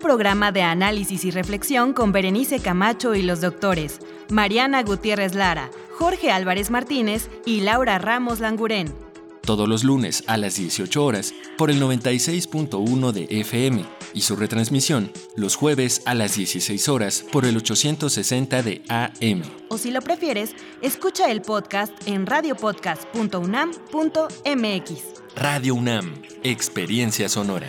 programa de análisis y reflexión con Berenice Camacho y los doctores Mariana Gutiérrez Lara, Jorge Álvarez Martínez y Laura Ramos Langurén. Todos los lunes a las 18 horas por el 96.1 de FM y su retransmisión los jueves a las 16 horas por el 860 de AM. O si lo prefieres, escucha el podcast en radiopodcast.unam.mx. Radio UNAM, Experiencia Sonora.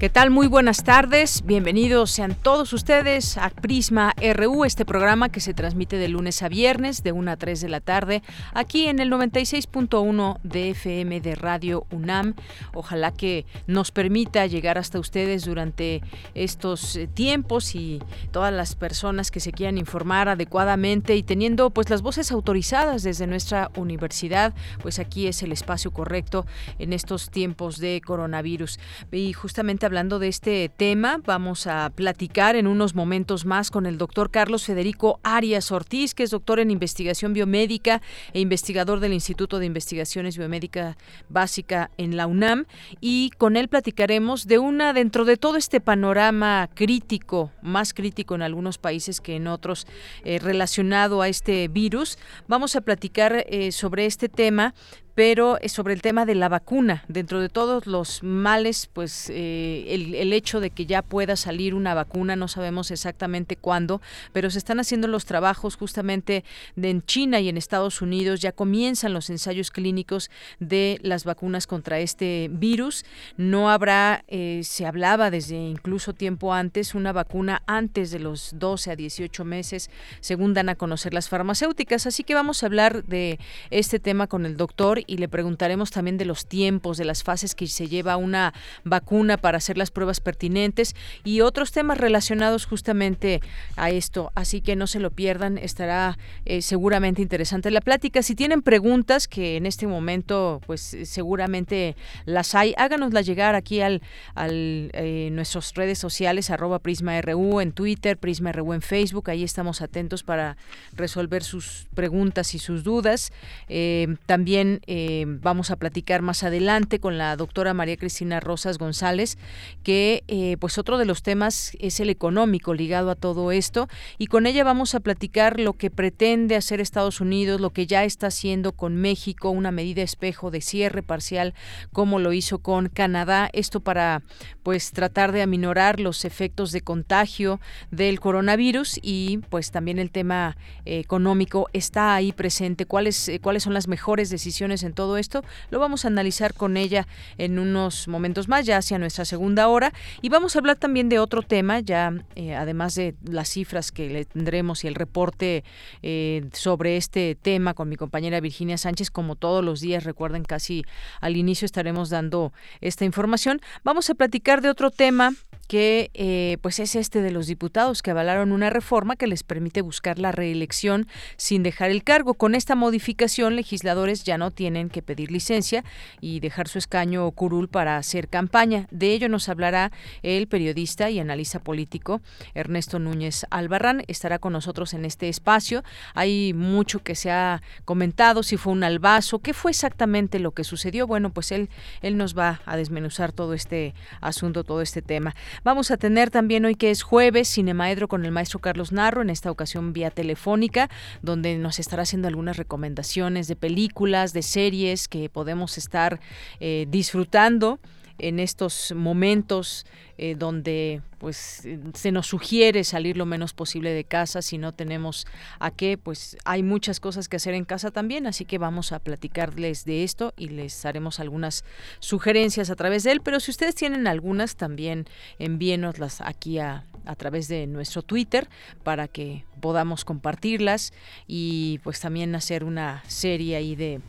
¿Qué tal? Muy buenas tardes. Bienvenidos sean todos ustedes a Prisma RU, este programa que se transmite de lunes a viernes de 1 a 3 de la tarde aquí en el 96.1 de FM de Radio UNAM. Ojalá que nos permita llegar hasta ustedes durante estos eh, tiempos y todas las personas que se quieran informar adecuadamente y teniendo pues las voces autorizadas desde nuestra universidad, pues aquí es el espacio correcto en estos tiempos de coronavirus. Y justamente hablando de este tema. Vamos a platicar en unos momentos más con el doctor Carlos Federico Arias Ortiz, que es doctor en investigación biomédica e investigador del Instituto de Investigaciones Biomédica Básica en la UNAM. Y con él platicaremos de una, dentro de todo este panorama crítico, más crítico en algunos países que en otros, eh, relacionado a este virus, vamos a platicar eh, sobre este tema pero sobre el tema de la vacuna, dentro de todos los males, pues eh, el, hecho de que ya pueda salir una vacuna, no sabemos exactamente cuándo, pero se están haciendo los trabajos justamente en China y en Estados Unidos, ya comienzan los ensayos clínicos de las vacunas contra este virus. No habrá, eh, se hablaba desde incluso tiempo antes, una vacuna antes de los 12 a 18 meses, según dan a conocer las farmacéuticas. Así que vamos a hablar de este tema con el doctor y le preguntaremos también de los tiempos, de las fases que se lleva una vacuna para hacer las pruebas pertinentes y otros temas relacionados justamente a esto. Así que no se lo pierdan, estará eh, seguramente interesante la plática. Si tienen preguntas, que en este momento pues seguramente las hay, háganoslas llegar aquí al, al eh, nuestras redes sociales, arroba PrismaRU en Twitter, PrismaRU en Facebook, ahí estamos atentos para resolver sus preguntas y sus dudas. Eh, también eh, vamos a platicar más adelante con la doctora María Cristina Rosas González, que eh, pues otro de los temas es el económico ligado a todo esto y con ella vamos a platicar lo que pretende hacer Estados Unidos, lo que ya está haciendo con México, una medida espejo de cierre parcial como lo hizo con Canadá, esto para pues tratar de aminorar los efectos de contagio del coronavirus y pues también el tema económico está ahí presente, cuáles cuáles son las mejores decisiones en todo esto. Lo vamos a analizar con ella en unos momentos más, ya hacia nuestra segunda hora. Y vamos a hablar también de otro tema, ya eh, además de las cifras que le tendremos y el reporte eh, sobre este tema con mi compañera Virginia Sánchez, como todos los días, recuerden, casi al inicio estaremos dando esta información. Vamos a platicar de otro tema que eh, pues es este de los diputados que avalaron una reforma que les permite buscar la reelección sin dejar el cargo. Con esta modificación, legisladores ya no tienen que pedir licencia y dejar su escaño curul para hacer campaña. De ello nos hablará el periodista y analista político Ernesto Núñez Albarrán. Estará con nosotros en este espacio. Hay mucho que se ha comentado, si fue un albazo, qué fue exactamente lo que sucedió. Bueno, pues él, él nos va a desmenuzar todo este asunto, todo este tema. Vamos a tener también hoy que es jueves Cinemaedro con el maestro Carlos Narro, en esta ocasión vía telefónica, donde nos estará haciendo algunas recomendaciones de películas, de series que podemos estar eh, disfrutando en estos momentos eh, donde pues se nos sugiere salir lo menos posible de casa si no tenemos a qué, pues hay muchas cosas que hacer en casa también, así que vamos a platicarles de esto y les haremos algunas sugerencias a través de él, pero si ustedes tienen algunas también envíenoslas aquí a, a través de nuestro Twitter para que podamos compartirlas y pues también hacer una serie ahí de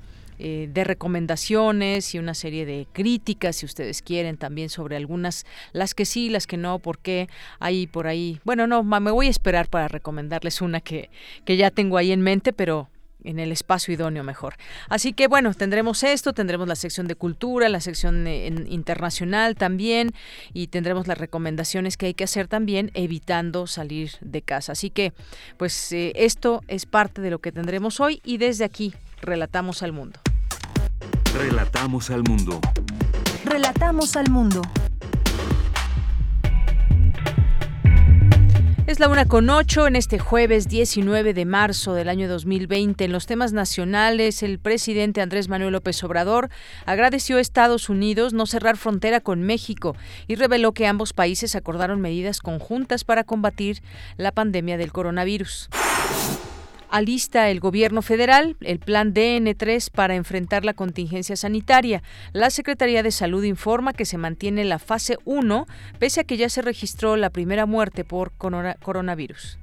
eh, de recomendaciones y una serie de críticas, si ustedes quieren, también sobre algunas, las que sí, las que no, porque hay por ahí, bueno, no, me voy a esperar para recomendarles una que, que ya tengo ahí en mente, pero en el espacio idóneo mejor. Así que bueno, tendremos esto, tendremos la sección de cultura, la sección eh, internacional también y tendremos las recomendaciones que hay que hacer también evitando salir de casa. Así que pues eh, esto es parte de lo que tendremos hoy y desde aquí relatamos al mundo. Relatamos al mundo. Relatamos al mundo. Es la una con ocho en este jueves 19 de marzo del año 2020. En los temas nacionales, el presidente Andrés Manuel López Obrador agradeció a Estados Unidos no cerrar frontera con México y reveló que ambos países acordaron medidas conjuntas para combatir la pandemia del coronavirus alista el gobierno federal el plan DN3 para enfrentar la contingencia sanitaria. La Secretaría de Salud informa que se mantiene la fase 1, pese a que ya se registró la primera muerte por coronavirus.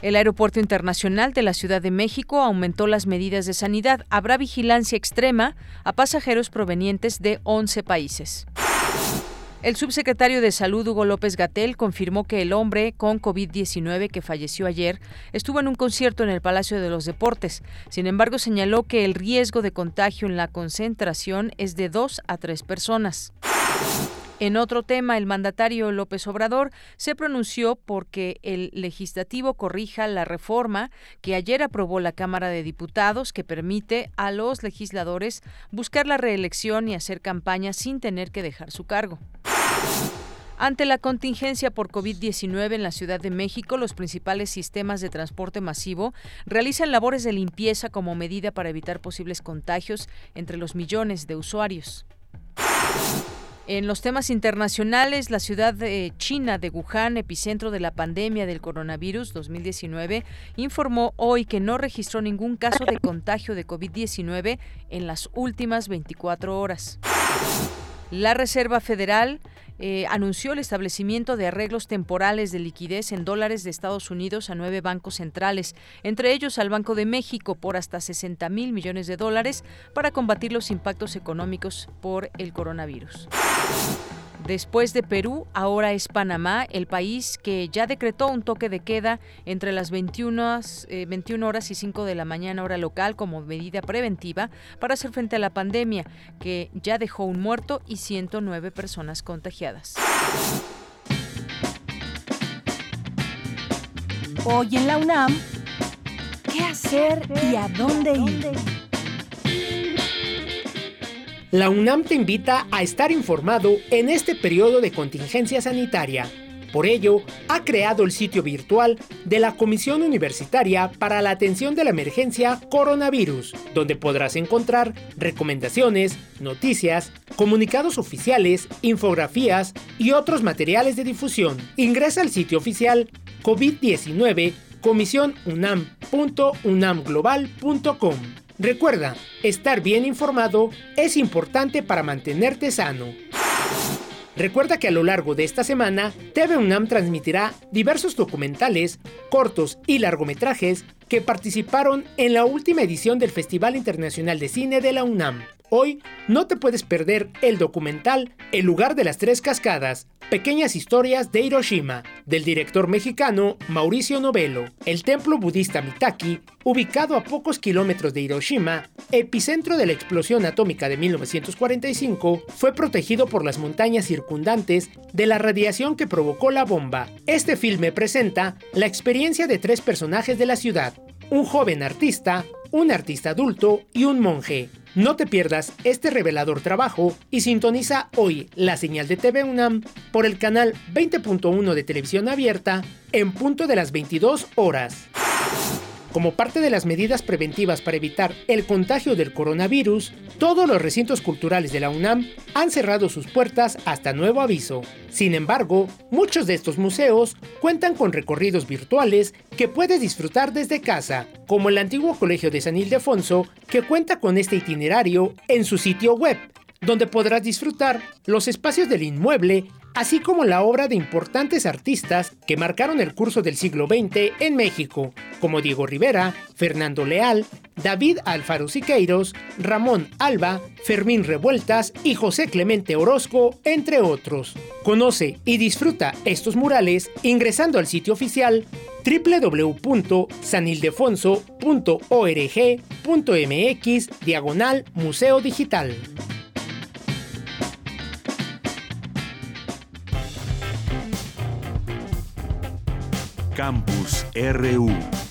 El Aeropuerto Internacional de la Ciudad de México aumentó las medidas de sanidad. Habrá vigilancia extrema a pasajeros provenientes de 11 países. El subsecretario de Salud, Hugo López Gatel, confirmó que el hombre con COVID-19 que falleció ayer estuvo en un concierto en el Palacio de los Deportes. Sin embargo, señaló que el riesgo de contagio en la concentración es de dos a tres personas. En otro tema, el mandatario López Obrador se pronunció porque el legislativo corrija la reforma que ayer aprobó la Cámara de Diputados que permite a los legisladores buscar la reelección y hacer campaña sin tener que dejar su cargo. Ante la contingencia por COVID-19 en la Ciudad de México, los principales sistemas de transporte masivo realizan labores de limpieza como medida para evitar posibles contagios entre los millones de usuarios. En los temas internacionales, la ciudad de China de Wuhan, epicentro de la pandemia del coronavirus 2019, informó hoy que no registró ningún caso de contagio de COVID-19 en las últimas 24 horas. La Reserva Federal eh, anunció el establecimiento de arreglos temporales de liquidez en dólares de Estados Unidos a nueve bancos centrales, entre ellos al Banco de México por hasta 60 mil millones de dólares para combatir los impactos económicos por el coronavirus. Después de Perú, ahora es Panamá, el país que ya decretó un toque de queda entre las 21, 21 eh, horas y 5 de la mañana hora local como medida preventiva para hacer frente a la pandemia, que ya dejó un muerto y 109 personas contagiadas. Hoy en la UNAM, ¿qué hacer y a dónde ir? La UNAM te invita a estar informado en este periodo de contingencia sanitaria. Por ello, ha creado el sitio virtual de la Comisión Universitaria para la Atención de la Emergencia Coronavirus, donde podrás encontrar recomendaciones, noticias, comunicados oficiales, infografías y otros materiales de difusión. Ingresa al sitio oficial COVID-19 comisionunam.unamglobal.com. Recuerda, estar bien informado es importante para mantenerte sano. Recuerda que a lo largo de esta semana, TV UNAM transmitirá diversos documentales, cortos y largometrajes que participaron en la última edición del Festival Internacional de Cine de la UNAM. Hoy no te puedes perder el documental El lugar de las tres cascadas, pequeñas historias de Hiroshima, del director mexicano Mauricio Novelo. El templo budista Mitaki, ubicado a pocos kilómetros de Hiroshima, epicentro de la explosión atómica de 1945, fue protegido por las montañas circundantes de la radiación que provocó la bomba. Este filme presenta la experiencia de tres personajes de la ciudad, un joven artista, un artista adulto y un monje. No te pierdas este revelador trabajo y sintoniza hoy la señal de TV UNAM por el canal 20.1 de televisión abierta en punto de las 22 horas. Como parte de las medidas preventivas para evitar el contagio del coronavirus, todos los recintos culturales de la UNAM han cerrado sus puertas hasta nuevo aviso. Sin embargo, muchos de estos museos cuentan con recorridos virtuales que puedes disfrutar desde casa, como el antiguo Colegio de San Ildefonso, que cuenta con este itinerario en su sitio web, donde podrás disfrutar los espacios del inmueble así como la obra de importantes artistas que marcaron el curso del siglo XX en México, como Diego Rivera, Fernando Leal, David Alfaro Siqueiros, Ramón Alba, Fermín Revueltas y José Clemente Orozco, entre otros. Conoce y disfruta estos murales ingresando al sitio oficial www.sanildefonso.org.mx diagonal Museo Digital. Campus RU.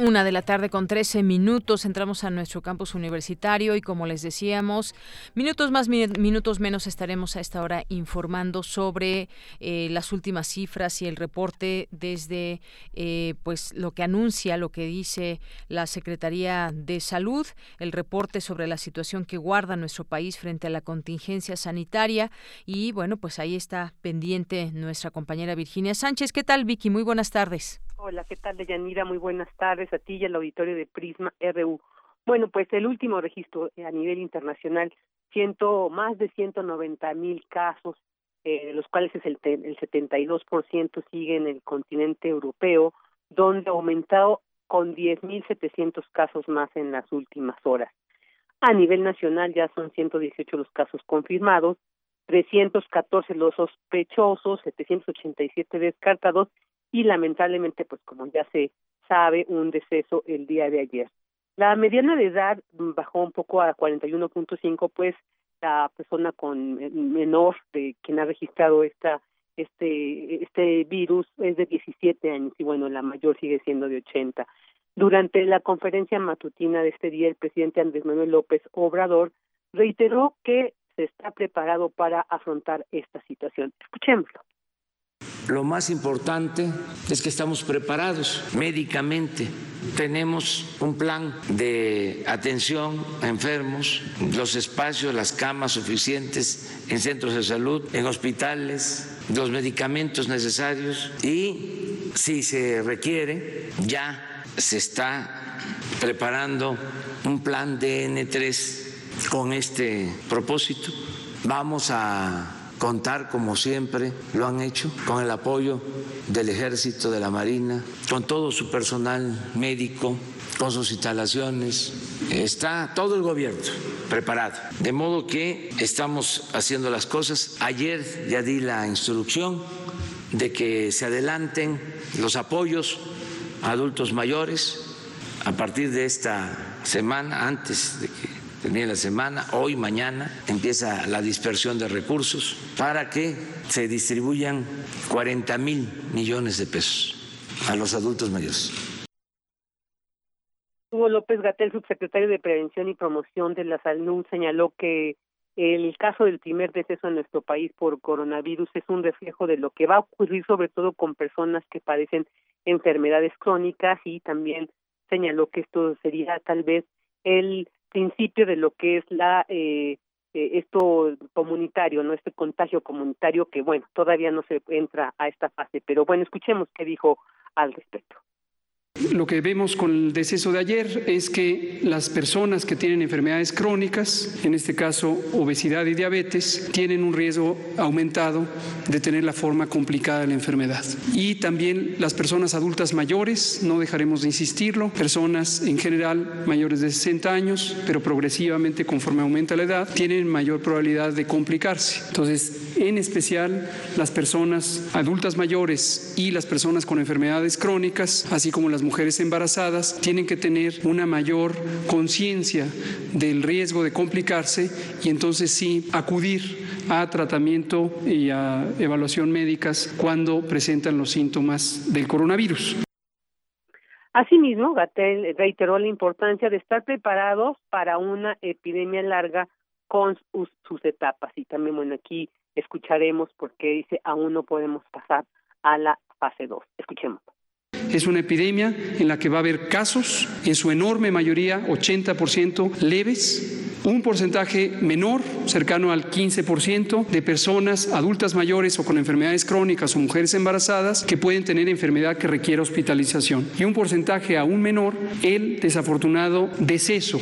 Una de la tarde con 13 minutos entramos a nuestro campus universitario y como les decíamos, minutos más, minutos menos estaremos a esta hora informando sobre eh, las últimas cifras y el reporte desde eh, pues lo que anuncia, lo que dice la Secretaría de Salud, el reporte sobre la situación que guarda nuestro país frente a la contingencia sanitaria y bueno, pues ahí está pendiente nuestra compañera Virginia Sánchez. ¿Qué tal Vicky? Muy buenas tardes. Hola, ¿qué tal, Deyanira? Muy buenas tardes a ti y al auditorio de Prisma RU. Bueno, pues el último registro a nivel internacional, ciento, más de 190 mil casos, eh, de los cuales es el, el 72% sigue en el continente europeo, donde ha aumentado con 10.700 casos más en las últimas horas. A nivel nacional ya son 118 los casos confirmados, 314 los sospechosos, 787 descartados y lamentablemente, pues como ya se sabe, un deceso el día de ayer. La mediana de edad bajó un poco a 41.5, pues la persona con menor de quien ha registrado esta este este virus es de 17 años y bueno, la mayor sigue siendo de 80. Durante la conferencia matutina de este día, el presidente Andrés Manuel López Obrador reiteró que se está preparado para afrontar esta situación. Escuchémoslo. Lo más importante es que estamos preparados médicamente. Tenemos un plan de atención a enfermos, los espacios, las camas suficientes en centros de salud, en hospitales, los medicamentos necesarios y si se requiere, ya se está preparando un plan de N3 con este propósito. Vamos a contar, como siempre lo han hecho, con el apoyo del Ejército, de la Marina, con todo su personal médico, con sus instalaciones. Está todo el gobierno preparado. De modo que estamos haciendo las cosas. Ayer ya di la instrucción de que se adelanten los apoyos a adultos mayores a partir de esta semana, antes de que tenía la semana, hoy, mañana, empieza la dispersión de recursos para que se distribuyan 40 mil millones de pesos a los adultos mayores. Hugo López Gatel, subsecretario de Prevención y Promoción de la Salud, señaló que el caso del primer deceso en nuestro país por coronavirus es un reflejo de lo que va a ocurrir sobre todo con personas que padecen enfermedades crónicas y también señaló que esto sería tal vez el principio de lo que es la eh, eh, esto comunitario, no este contagio comunitario que bueno todavía no se entra a esta fase, pero bueno escuchemos qué dijo al respecto. Lo que vemos con el deceso de ayer es que las personas que tienen enfermedades crónicas, en este caso obesidad y diabetes, tienen un riesgo aumentado de tener la forma complicada de la enfermedad. Y también las personas adultas mayores, no dejaremos de insistirlo, personas en general mayores de 60 años, pero progresivamente conforme aumenta la edad, tienen mayor probabilidad de complicarse. Entonces, en especial las personas adultas mayores y las personas con enfermedades crónicas, así como las mujeres embarazadas tienen que tener una mayor conciencia del riesgo de complicarse y entonces sí acudir a tratamiento y a evaluación médicas cuando presentan los síntomas del coronavirus. Asimismo, Gatel reiteró la importancia de estar preparados para una epidemia larga con sus, etapas. Y también, bueno, aquí escucharemos por qué dice aún no podemos pasar a la fase 2. Escuchemos. Es una epidemia en la que va a haber casos, en su enorme mayoría, 80% leves, un porcentaje menor, cercano al 15%, de personas adultas mayores o con enfermedades crónicas o mujeres embarazadas que pueden tener enfermedad que requiere hospitalización. Y un porcentaje aún menor, el desafortunado deceso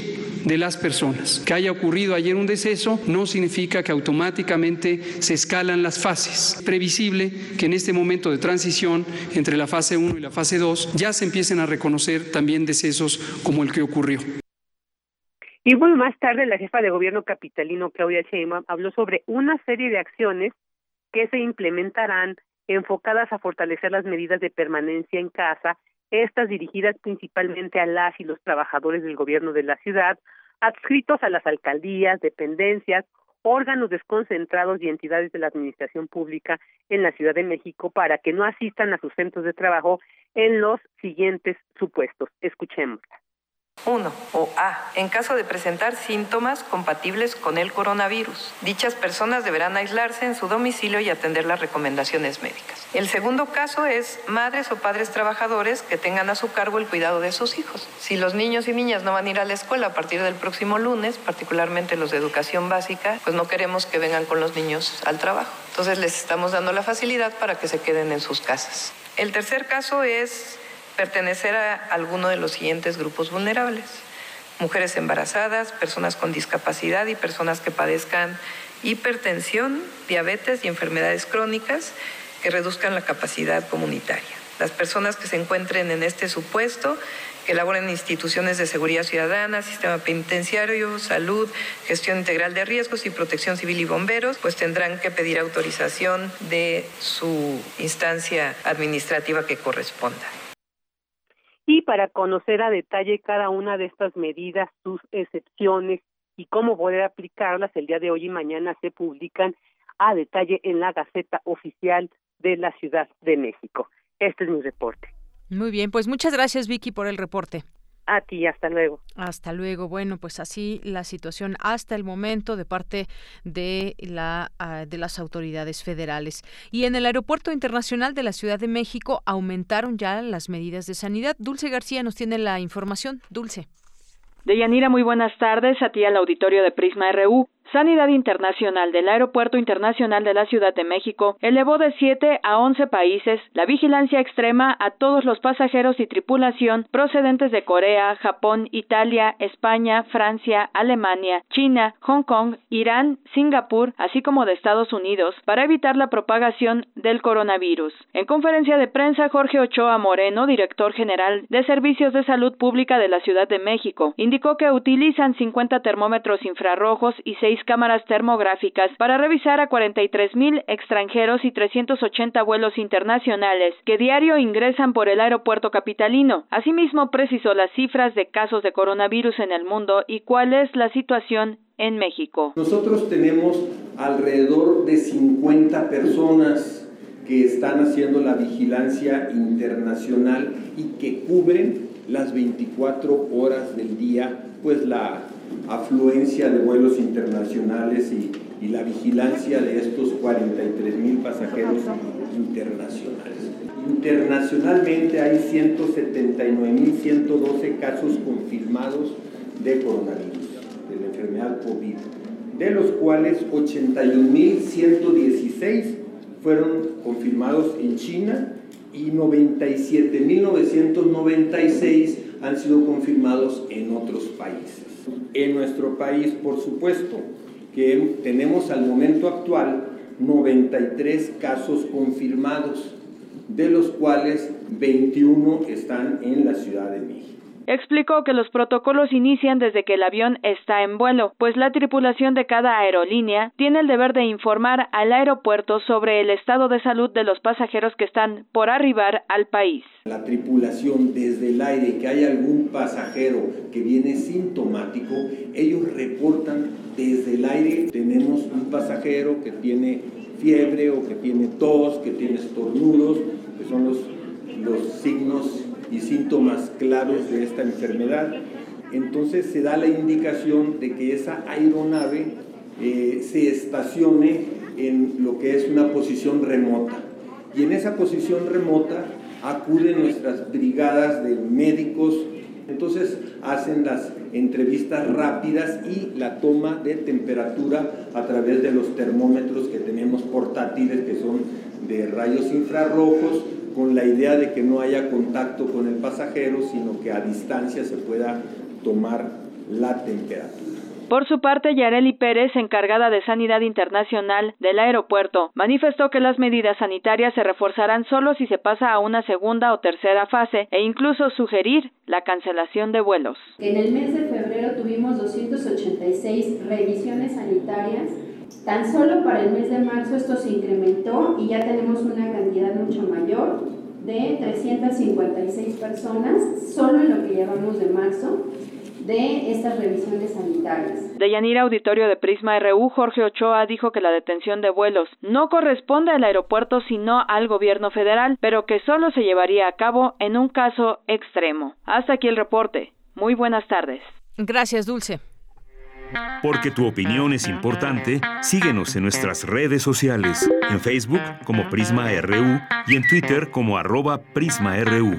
de las personas. Que haya ocurrido ayer un deceso no significa que automáticamente se escalan las fases. Previsible que en este momento de transición entre la fase 1 y la fase 2 ya se empiecen a reconocer también decesos como el que ocurrió. Y bueno, más tarde la jefa de gobierno capitalino, Claudia Sheinbaum, habló sobre una serie de acciones que se implementarán enfocadas a fortalecer las medidas de permanencia en casa, estas dirigidas principalmente a las y los trabajadores del gobierno de la ciudad, adscritos a las alcaldías, dependencias, órganos desconcentrados y entidades de la administración pública en la Ciudad de México para que no asistan a sus centros de trabajo en los siguientes supuestos. Escuchémosla. 1 o A, en caso de presentar síntomas compatibles con el coronavirus. Dichas personas deberán aislarse en su domicilio y atender las recomendaciones médicas. El segundo caso es madres o padres trabajadores que tengan a su cargo el cuidado de sus hijos. Si los niños y niñas no van a ir a la escuela a partir del próximo lunes, particularmente los de educación básica, pues no queremos que vengan con los niños al trabajo. Entonces les estamos dando la facilidad para que se queden en sus casas. El tercer caso es pertenecer a alguno de los siguientes grupos vulnerables. Mujeres embarazadas, personas con discapacidad y personas que padezcan hipertensión, diabetes y enfermedades crónicas que reduzcan la capacidad comunitaria. Las personas que se encuentren en este supuesto, que laboren en instituciones de seguridad ciudadana, sistema penitenciario, salud, gestión integral de riesgos y protección civil y bomberos, pues tendrán que pedir autorización de su instancia administrativa que corresponda. Y para conocer a detalle cada una de estas medidas, sus excepciones y cómo poder aplicarlas, el día de hoy y mañana se publican a detalle en la Gaceta Oficial de la Ciudad de México. Este es mi reporte. Muy bien, pues muchas gracias Vicky por el reporte. A ti, hasta luego. Hasta luego. Bueno, pues así la situación hasta el momento de parte de la ah, de las autoridades federales. Y en el Aeropuerto Internacional de la Ciudad de México aumentaron ya las medidas de sanidad. Dulce García nos tiene la información. Dulce. Deyanira, muy buenas tardes a ti al auditorio de Prisma RU. Sanidad Internacional del Aeropuerto Internacional de la Ciudad de México elevó de 7 a 11 países la vigilancia extrema a todos los pasajeros y tripulación procedentes de Corea, Japón, Italia, España, Francia, Alemania, China, Hong Kong, Irán, Singapur, así como de Estados Unidos, para evitar la propagación del coronavirus. En conferencia de prensa, Jorge Ochoa Moreno, director general de Servicios de Salud Pública de la Ciudad de México, indicó que utilizan 50 termómetros infrarrojos y 6 cámaras termográficas para revisar a 43 mil extranjeros y 380 vuelos internacionales que diario ingresan por el aeropuerto capitalino. Asimismo, precisó las cifras de casos de coronavirus en el mundo y cuál es la situación en México. Nosotros tenemos alrededor de 50 personas que están haciendo la vigilancia internacional y que cubren las 24 horas del día, pues la afluencia de vuelos internacionales y, la vigilancia de estos 43 mil pasajeros internacionales. Internacionalmente hay 179.112 casos confirmados de coronavirus, de la enfermedad COVID, de los cuales 81.116 fueron confirmados en China y 97.996 han sido confirmados en otros países. En nuestro país, por supuesto, que tenemos al momento actual 93 casos confirmados, de los cuales 21 están en la Ciudad de México. Explicó que los protocolos inician desde que el avión está en vuelo, pues la tripulación de cada aerolínea tiene el deber de informar al aeropuerto sobre el estado de salud de los pasajeros que están por arribar al país. La tripulación desde el aire, que hay algún pasajero que viene sintomático, ellos reportan desde el aire, tenemos un pasajero que tiene fiebre o que tiene tos, que tiene estornudos, que son los, los signos y síntomas claves de esta enfermedad. Entonces se da la indicación de que esa aeronave eh, se estacione en lo que es una posición remota. Y en esa posición remota acuden nuestras brigadas de médicos, entonces hacen las entrevistas rápidas y la toma de temperatura a través de los termómetros que tenemos portátiles que son de rayos infrarrojos con la idea de que no haya contacto con el pasajero, sino que a distancia se pueda tomar la temperatura. Por su parte, Yareli Pérez, encargada de Sanidad Internacional del aeropuerto, manifestó que las medidas sanitarias se reforzarán solo si se pasa a una segunda o tercera fase e incluso sugerir la cancelación de vuelos. En el mes de febrero tuvimos 286 revisiones sanitarias. Tan solo para el mes de marzo esto se incrementó y ya tenemos una cantidad mucho mayor de 356 personas solo en lo que llevamos de marzo de estas revisiones sanitarias. De Yanira Auditorio de Prisma RU, Jorge Ochoa dijo que la detención de vuelos no corresponde al aeropuerto sino al gobierno federal, pero que solo se llevaría a cabo en un caso extremo. Hasta aquí el reporte. Muy buenas tardes. Gracias, Dulce. Porque tu opinión es importante, síguenos en nuestras redes sociales, en Facebook como Prisma RU y en Twitter como arroba PrismaRU.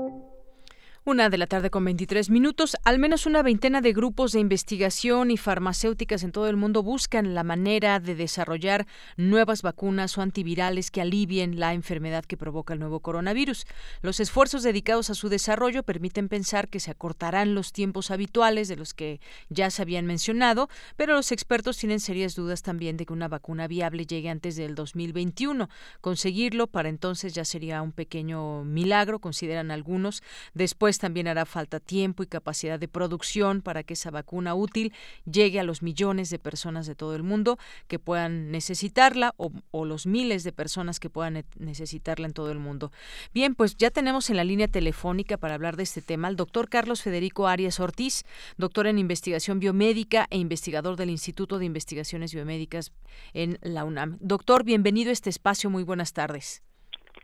Una de la tarde con 23 minutos. Al menos una veintena de grupos de investigación y farmacéuticas en todo el mundo buscan la manera de desarrollar nuevas vacunas o antivirales que alivien la enfermedad que provoca el nuevo coronavirus. Los esfuerzos dedicados a su desarrollo permiten pensar que se acortarán los tiempos habituales de los que ya se habían mencionado, pero los expertos tienen serias dudas también de que una vacuna viable llegue antes del 2021. Conseguirlo para entonces ya sería un pequeño milagro, consideran algunos. Después también hará falta tiempo y capacidad de producción para que esa vacuna útil llegue a los millones de personas de todo el mundo que puedan necesitarla o, o los miles de personas que puedan necesitarla en todo el mundo. Bien, pues ya tenemos en la línea telefónica para hablar de este tema al doctor Carlos Federico Arias Ortiz, doctor en investigación biomédica e investigador del Instituto de Investigaciones Biomédicas en la UNAM. Doctor, bienvenido a este espacio. Muy buenas tardes.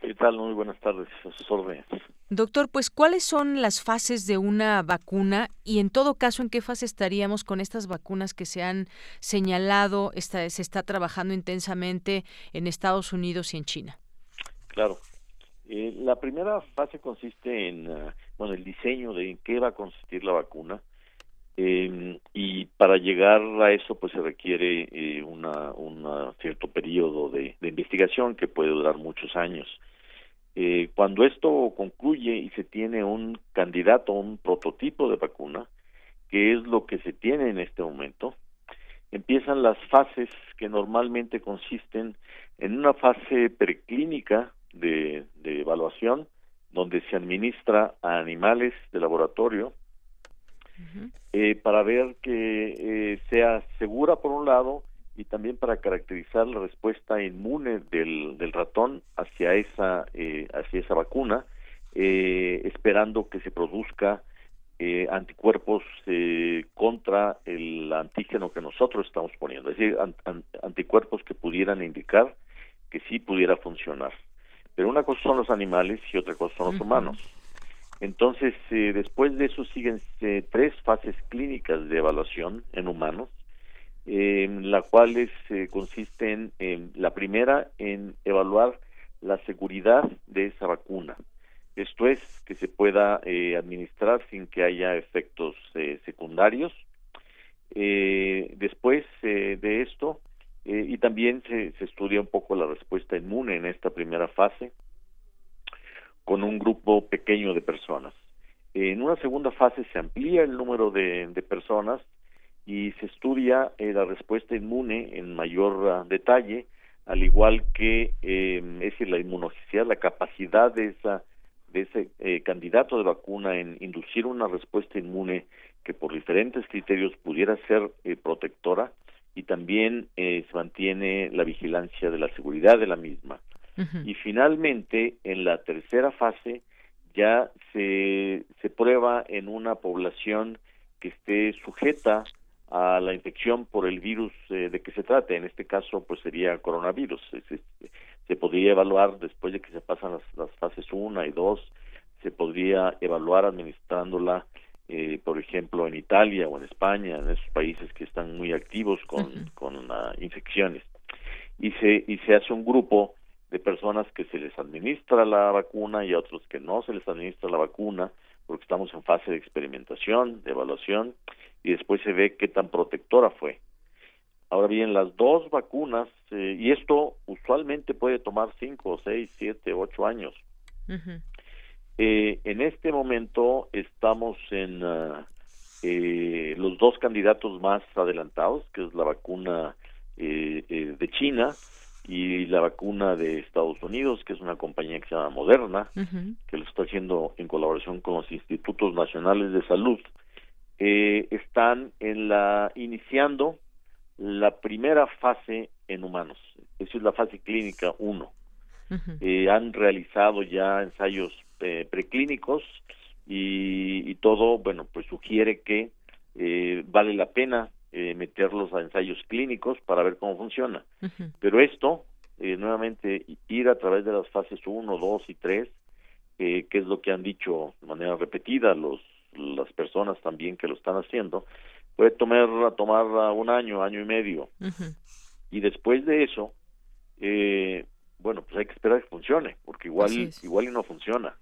¿Qué tal? Muy buenas tardes. A sus órdenes. Doctor, pues ¿cuáles son las fases de una vacuna y en todo caso en qué fase estaríamos con estas vacunas que se han señalado, esta, se está trabajando intensamente en Estados Unidos y en China? Claro. Eh, la primera fase consiste en uh, bueno, el diseño de en qué va a consistir la vacuna eh, y para llegar a eso pues se requiere eh, una, un cierto periodo de, de investigación que puede durar muchos años. Eh, cuando esto concluye y se tiene un candidato, un prototipo de vacuna, que es lo que se tiene en este momento, empiezan las fases que normalmente consisten en una fase preclínica de, de evaluación, donde se administra a animales de laboratorio eh, para ver que eh, sea segura por un lado y también para caracterizar la respuesta inmune del, del ratón hacia esa eh, hacia esa vacuna eh, esperando que se produzca eh, anticuerpos eh, contra el antígeno que nosotros estamos poniendo es decir an, an, anticuerpos que pudieran indicar que sí pudiera funcionar pero una cosa son los animales y otra cosa son los uh -huh. humanos entonces eh, después de eso siguen eh, tres fases clínicas de evaluación en humanos eh, la cual eh, consiste en, en, la primera en evaluar la seguridad de esa vacuna. Esto es que se pueda eh, administrar sin que haya efectos eh, secundarios. Después de esto, y también se, estudia un poco la respuesta inmune en esta primera fase con un grupo pequeño de personas. En una segunda fase se amplía el número de personas y se estudia eh, la respuesta inmune en mayor uh, detalle, al igual que eh, es decir, la inmunogesidad, la capacidad de esa de ese eh, candidato de vacuna en inducir una respuesta inmune que por diferentes criterios pudiera ser eh, protectora y también eh, se mantiene la vigilancia de la seguridad de la misma. Uh -huh. Y finalmente, en la tercera fase, ya se, se prueba en una población que esté sujeta a la infección por el virus eh, de que se trate. En este caso, pues sería coronavirus. Se, podría evaluar después de que se pasan las, las fases 1 y 2, se podría evaluar administrándola, eh, por ejemplo, en Italia o en España, en esos países que están muy activos con, con uh, infecciones. Y se, y se hace un grupo de personas que se les administra la vacuna y a otros que no se les administra la vacuna, porque estamos en fase de experimentación, de evaluación, y después se ve qué tan protectora fue. Ahora bien, las dos vacunas, eh, y esto usualmente puede tomar cinco, seis, siete, ocho años. eh, en este momento estamos en uh, eh, los dos candidatos más adelantados, que es la vacuna eh, eh, de China y la vacuna de Estados Unidos, que es una compañía que se llama Moderna, que lo está haciendo en colaboración con los institutos nacionales de salud, eh, están en la iniciando la primera fase en humanos, esa es la fase clínica 1. eh, han realizado ya ensayos eh, preclínicos y, y, todo, bueno, pues sugiere que eh, vale la pena eh, meterlos a ensayos clínicos para ver cómo funciona. Uh -huh. Pero esto, eh, nuevamente, ir a través de las fases 1, 2 y 3, eh, que es lo que han dicho de manera repetida los las personas también que lo están haciendo, puede tomar, tomar un año, año y medio. Uh -huh. Y después de eso, eh, bueno, pues hay que esperar que funcione, porque igual, igual y no funciona.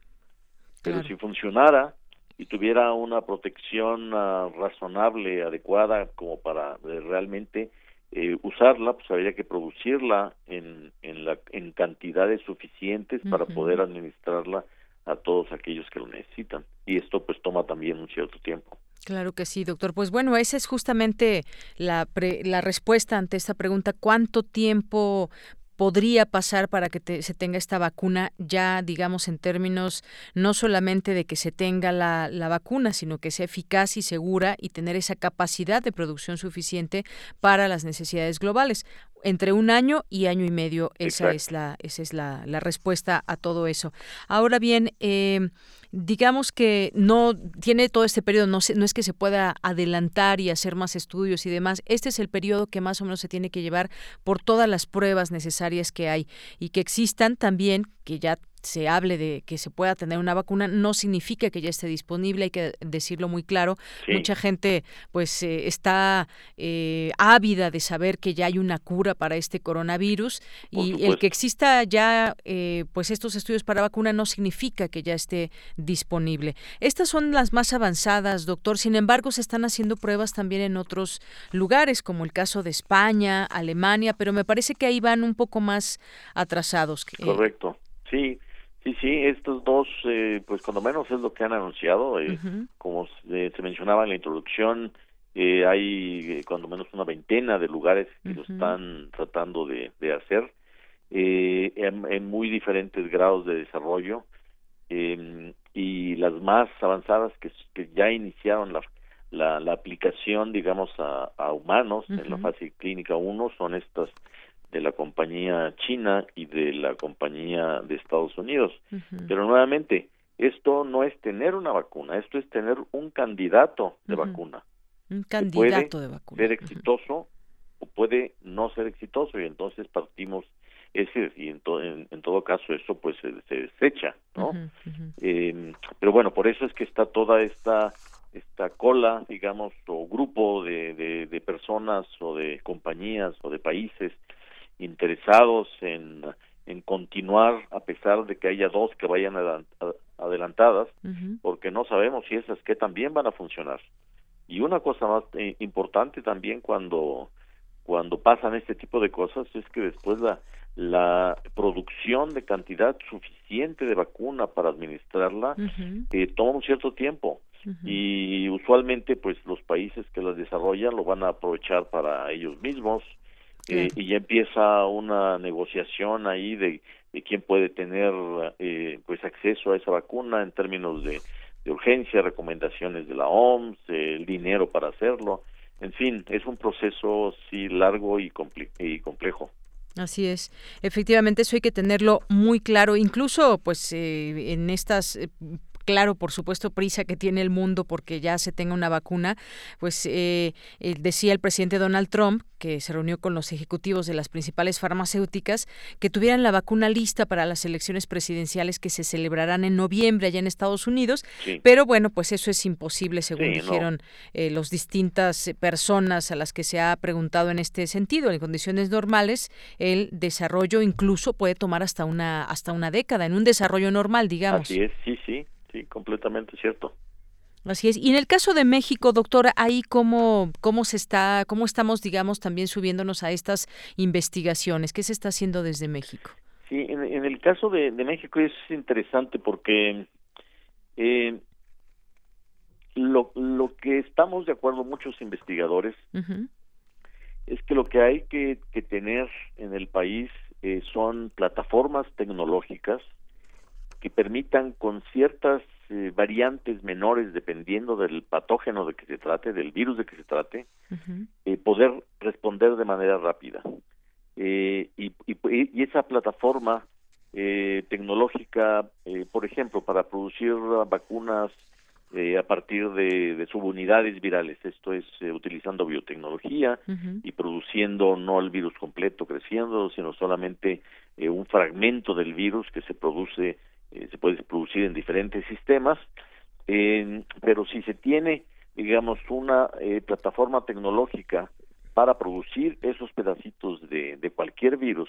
Pero claro. si funcionara, y tuviera una protección uh, razonable, adecuada, como para eh, realmente eh, usarla, pues habría que producirla en, en, la, en cantidades suficientes uh -huh. para poder administrarla a todos aquellos que lo necesitan. Y esto pues toma también un cierto tiempo. Claro que sí, doctor. Pues bueno, esa es justamente la, pre, la respuesta ante esta pregunta. ¿Cuánto tiempo podría pasar para que te, se tenga esta vacuna ya, digamos, en términos no solamente de que se tenga la, la, vacuna, sino que sea eficaz y segura y tener esa capacidad de producción suficiente para las necesidades globales. Entre un año y año y medio, esa Exacto. es la, esa es la, la, respuesta a todo eso. Ahora bien, eh, digamos que no tiene todo este periodo, no, se, no es que se pueda adelantar y hacer más estudios y demás. Este es el periodo que más o menos se tiene que llevar por todas las pruebas necesarias que hay y que existan también, que ya se hable de que se pueda tener una vacuna no significa que ya esté disponible, hay que decirlo muy claro. Sí. Mucha gente pues eh, está eh, ávida de saber que ya hay una cura para este coronavirus y el que exista ya eh, pues estos estudios para vacuna no significa que ya esté disponible. Estas son las más avanzadas, doctor. Sin embargo, se están haciendo pruebas también en otros lugares, como el caso de España, Alemania, pero me parece que ahí van un poco más atrasados. Correcto. Sí, Sí, sí, estos dos, eh, pues cuando menos es lo que han anunciado. Eh, uh -huh. Como se, se, mencionaba en la introducción, eh, hay cuando menos una veintena de lugares que uh -huh. lo están tratando de, de hacer en, en, muy diferentes grados de desarrollo em, y las más avanzadas que, que ya iniciaron la, la, la, aplicación, digamos, a, a humanos uh -huh. en la fase clínica 1 son estas de la compañía china y de la compañía de Estados Unidos. Uh -huh. Pero nuevamente, esto no es tener una vacuna, esto es tener un candidato de uh -huh. vacuna. Un candidato de vacuna. Ser exitoso uh -huh. o puede no ser exitoso y entonces partimos ese y en, to, en, en todo caso eso pues se, se desecha, ¿no? Eh, pero bueno, por eso es que está toda esta esta cola, digamos, o grupo de, de, de personas o de compañías o de países interesados en, en continuar a pesar de que haya dos que vayan adelantadas, uh -huh. porque no sabemos si esas que también van a funcionar. Y una cosa más eh, importante también cuando cuando pasan este tipo de cosas es que después la la producción de cantidad suficiente de vacuna para administrarla uh -huh. eh, toma un cierto tiempo uh -huh. y usualmente pues los países que las desarrollan lo van a aprovechar para ellos mismos eh, y ya empieza una negociación ahí de, de quién puede tener eh, pues acceso a esa vacuna en términos de, de urgencia, recomendaciones de la OMS, eh, el dinero para hacerlo, en fin, es un proceso sí largo y, comple y complejo. Así es. Efectivamente, eso hay que tenerlo muy claro. Incluso, pues, eh, en estas claro, por supuesto, prisa que tiene el mundo porque ya se tenga una vacuna, pues eh, eh, decía el presidente Donald Trump, que se reunió con los ejecutivos de las principales farmacéuticas, que tuvieran la vacuna lista para las elecciones presidenciales que se celebrarán en noviembre allá en Estados Unidos. Pero bueno, pues eso es imposible, según dijeron eh, las distintas personas a las que se ha preguntado en este sentido. En condiciones normales, el desarrollo incluso puede tomar hasta una hasta una década en un desarrollo normal, digamos. Así es, sí, sí, sí, completamente cierto. Así es. Y en el caso de México, doctora, ahí cómo, cómo se está, cómo estamos, digamos, también subiéndonos a estas investigaciones. ¿Qué se está haciendo desde México? Sí, en, el caso de, México es interesante porque eh, lo, lo que estamos de acuerdo muchos investigadores es que lo que hay que, que tener en el país eh, son plataformas tecnológicas que permitan con ciertas eh, variantes menores dependiendo del patógeno de que se trate, del virus de que se trate, eh, poder responder de manera rápida. Eh, y, y, esa plataforma tecnológica, por ejemplo, para producir vacunas a partir de, subunidades virales, esto es utilizando biotecnología y produciendo no el virus completo creciendo, sino solamente un fragmento del virus que se produce eh, se puede producir en diferentes sistemas, pero si se tiene, digamos, una eh, plataforma tecnológica para producir esos pedacitos de, de cualquier virus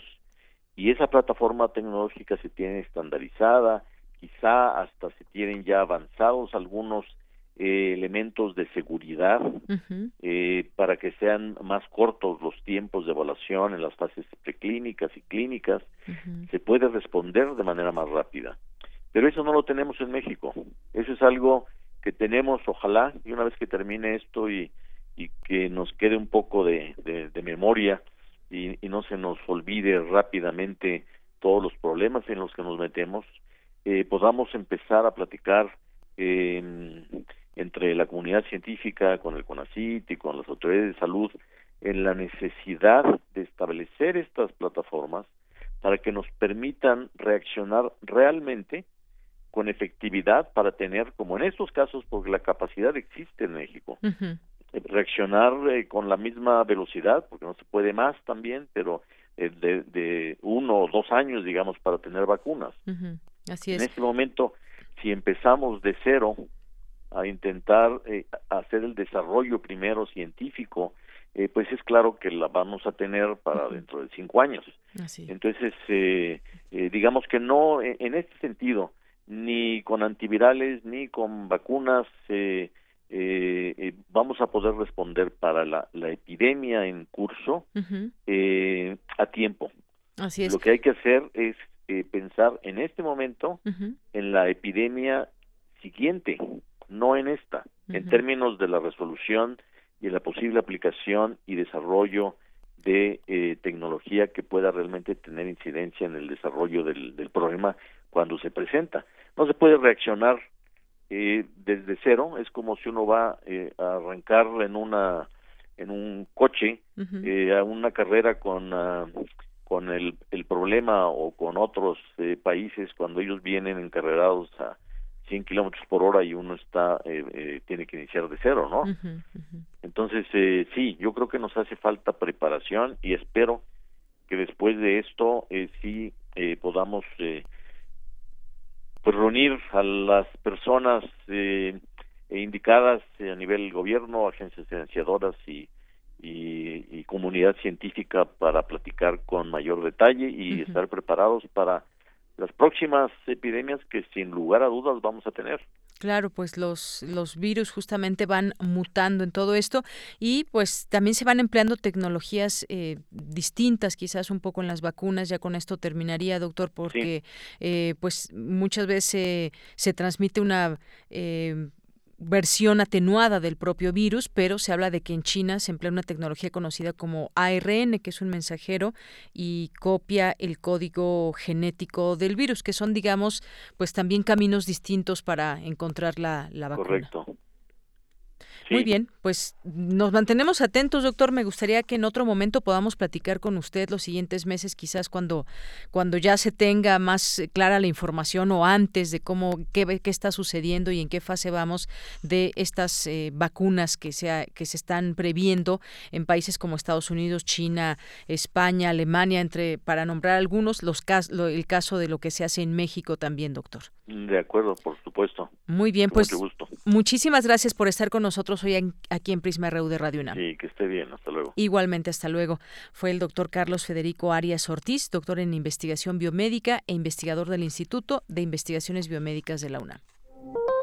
y esa plataforma tecnológica se tiene estandarizada, quizá hasta se tienen ya avanzados algunos eh, elementos de seguridad eh, para que sean más cortos los tiempos de evaluación en las fases preclínicas y clínicas, se puede responder de manera más rápida. Pero eso no lo tenemos en México. Eso es algo que tenemos, ojalá, y una vez que termine esto y, y que nos quede un poco de, de, memoria y, y, no se nos olvide rápidamente todos los problemas en los que nos metemos, eh, podamos empezar a platicar eh, entre la comunidad científica, con el CONACIT y con las autoridades de salud, en la necesidad de establecer estas plataformas para que nos permitan reaccionar realmente con efectividad para tener, como en estos casos, porque la capacidad existe en México, reaccionar eh, con la misma velocidad, porque no se puede más también, pero eh, de, de, uno o dos años, digamos, para tener vacunas. Así es. En este momento, si empezamos de cero a intentar hacer el desarrollo primero científico, pues es claro que la vamos a tener para dentro de cinco años. Entonces, digamos que no, en este sentido, ni con antivirales ni con vacunas eh, eh, eh, vamos a poder responder para la, la epidemia en curso eh, a tiempo. Así es. Lo que hay que hacer es eh, pensar en este momento en la epidemia siguiente, no en esta, en términos de la resolución y la posible aplicación y desarrollo de eh, tecnología que pueda realmente tener incidencia en el desarrollo del, del problema cuando se presenta. No se puede reaccionar eh, desde cero, es como si uno va eh, a arrancar en una en un coche eh, a una carrera con ah, con el, el problema o con otros eh, países cuando ellos vienen encarrerados a 100 kilómetros por hora y uno está eh, eh, tiene que iniciar de cero, ¿no? Entonces eh, sí, yo creo que nos hace falta preparación y espero que después de esto eh, sí eh, podamos eh, pues reunir a las personas eh, indicadas a nivel gobierno, agencias financiadoras y, y, y, comunidad científica para platicar con mayor detalle y estar preparados para las próximas epidemias que sin lugar a dudas vamos a tener. Claro, pues los, los virus justamente van mutando en todo esto y pues también se van empleando tecnologías eh, distintas, quizás un poco en las vacunas. Ya con esto terminaría, doctor, porque eh, pues muchas veces se transmite una eh, versión atenuada del propio virus, pero se habla de que en China se emplea una tecnología conocida como ARN, que es un mensajero y copia el código genético del virus, que son, digamos, pues también caminos distintos para encontrar la, la vacuna. Correcto. Muy bien, pues nos mantenemos atentos, doctor. Me gustaría que en otro momento podamos platicar con usted los siguientes meses, quizás cuando, cuando ya se tenga más clara la información o antes de cómo qué, qué está sucediendo y en qué fase vamos de estas eh, vacunas que se, que se están previendo en países como Estados Unidos, China, España, Alemania, entre para nombrar algunos, los el caso de lo que se hace en México también, doctor. De acuerdo, por supuesto. Muy bien, pues muchísimas gracias por estar con nosotros hoy aquí en Prisma RU de Radio UNAM. Sí, que esté bien, hasta luego. Igualmente, hasta luego. Fue el doctor Carlos Federico Arias Ortiz, doctor en investigación biomédica e investigador del Instituto de Investigaciones Biomédicas de la UNAM.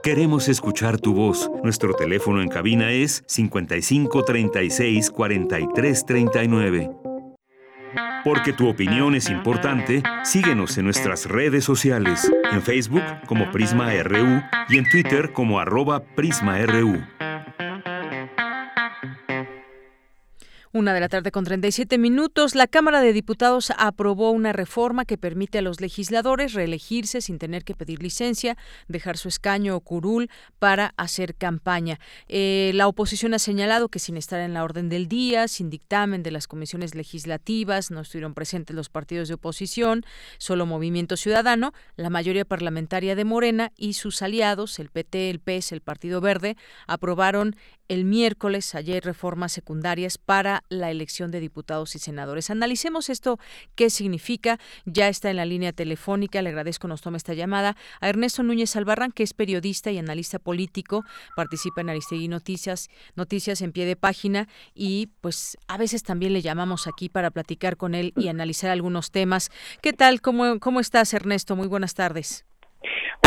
Queremos escuchar tu voz. Nuestro teléfono en cabina es 55 36 43 39. Porque tu opinión es importante, síguenos en nuestras redes sociales, en Facebook como Prisma RU y en Twitter como arroba PrismaRU. Una de la tarde con 37 minutos, la Cámara de Diputados aprobó una reforma que permite a los legisladores reelegirse sin tener que pedir licencia, dejar su escaño o curul para hacer campaña. Eh, la oposición ha señalado que sin estar en la orden del día, sin dictamen de las comisiones legislativas, no estuvieron presentes los partidos de oposición, solo Movimiento Ciudadano, la mayoría parlamentaria de Morena y sus aliados, el PT, el PES, el Partido Verde, aprobaron el miércoles, ayer, reformas secundarias para la elección de diputados y senadores. Analicemos esto, qué significa. Ya está en la línea telefónica, le agradezco nos tome esta llamada, a Ernesto Núñez Albarrán, que es periodista y analista político, participa en Aristegui Noticias, Noticias en pie de página y pues a veces también le llamamos aquí para platicar con él y analizar algunos temas. ¿Qué tal? ¿Cómo, cómo estás, Ernesto? Muy buenas tardes.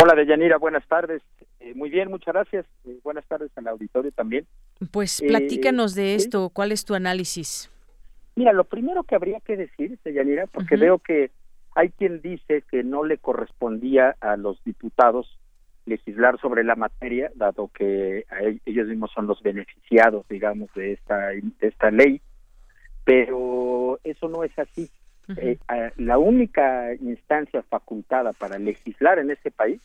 Hola, Deyanira, buenas tardes. Eh, muy bien, muchas gracias. Eh, buenas tardes al auditorio también. Pues platícanos de eh, esto, ¿cuál es tu análisis? Mira, lo primero que habría que decir, Deyanira, porque veo que hay quien dice que no le correspondía a los diputados legislar sobre la materia, dado que ellos mismos son los beneficiados, digamos, de esta, de esta ley, pero eso no es así. la única instancia facultada para legislar en este país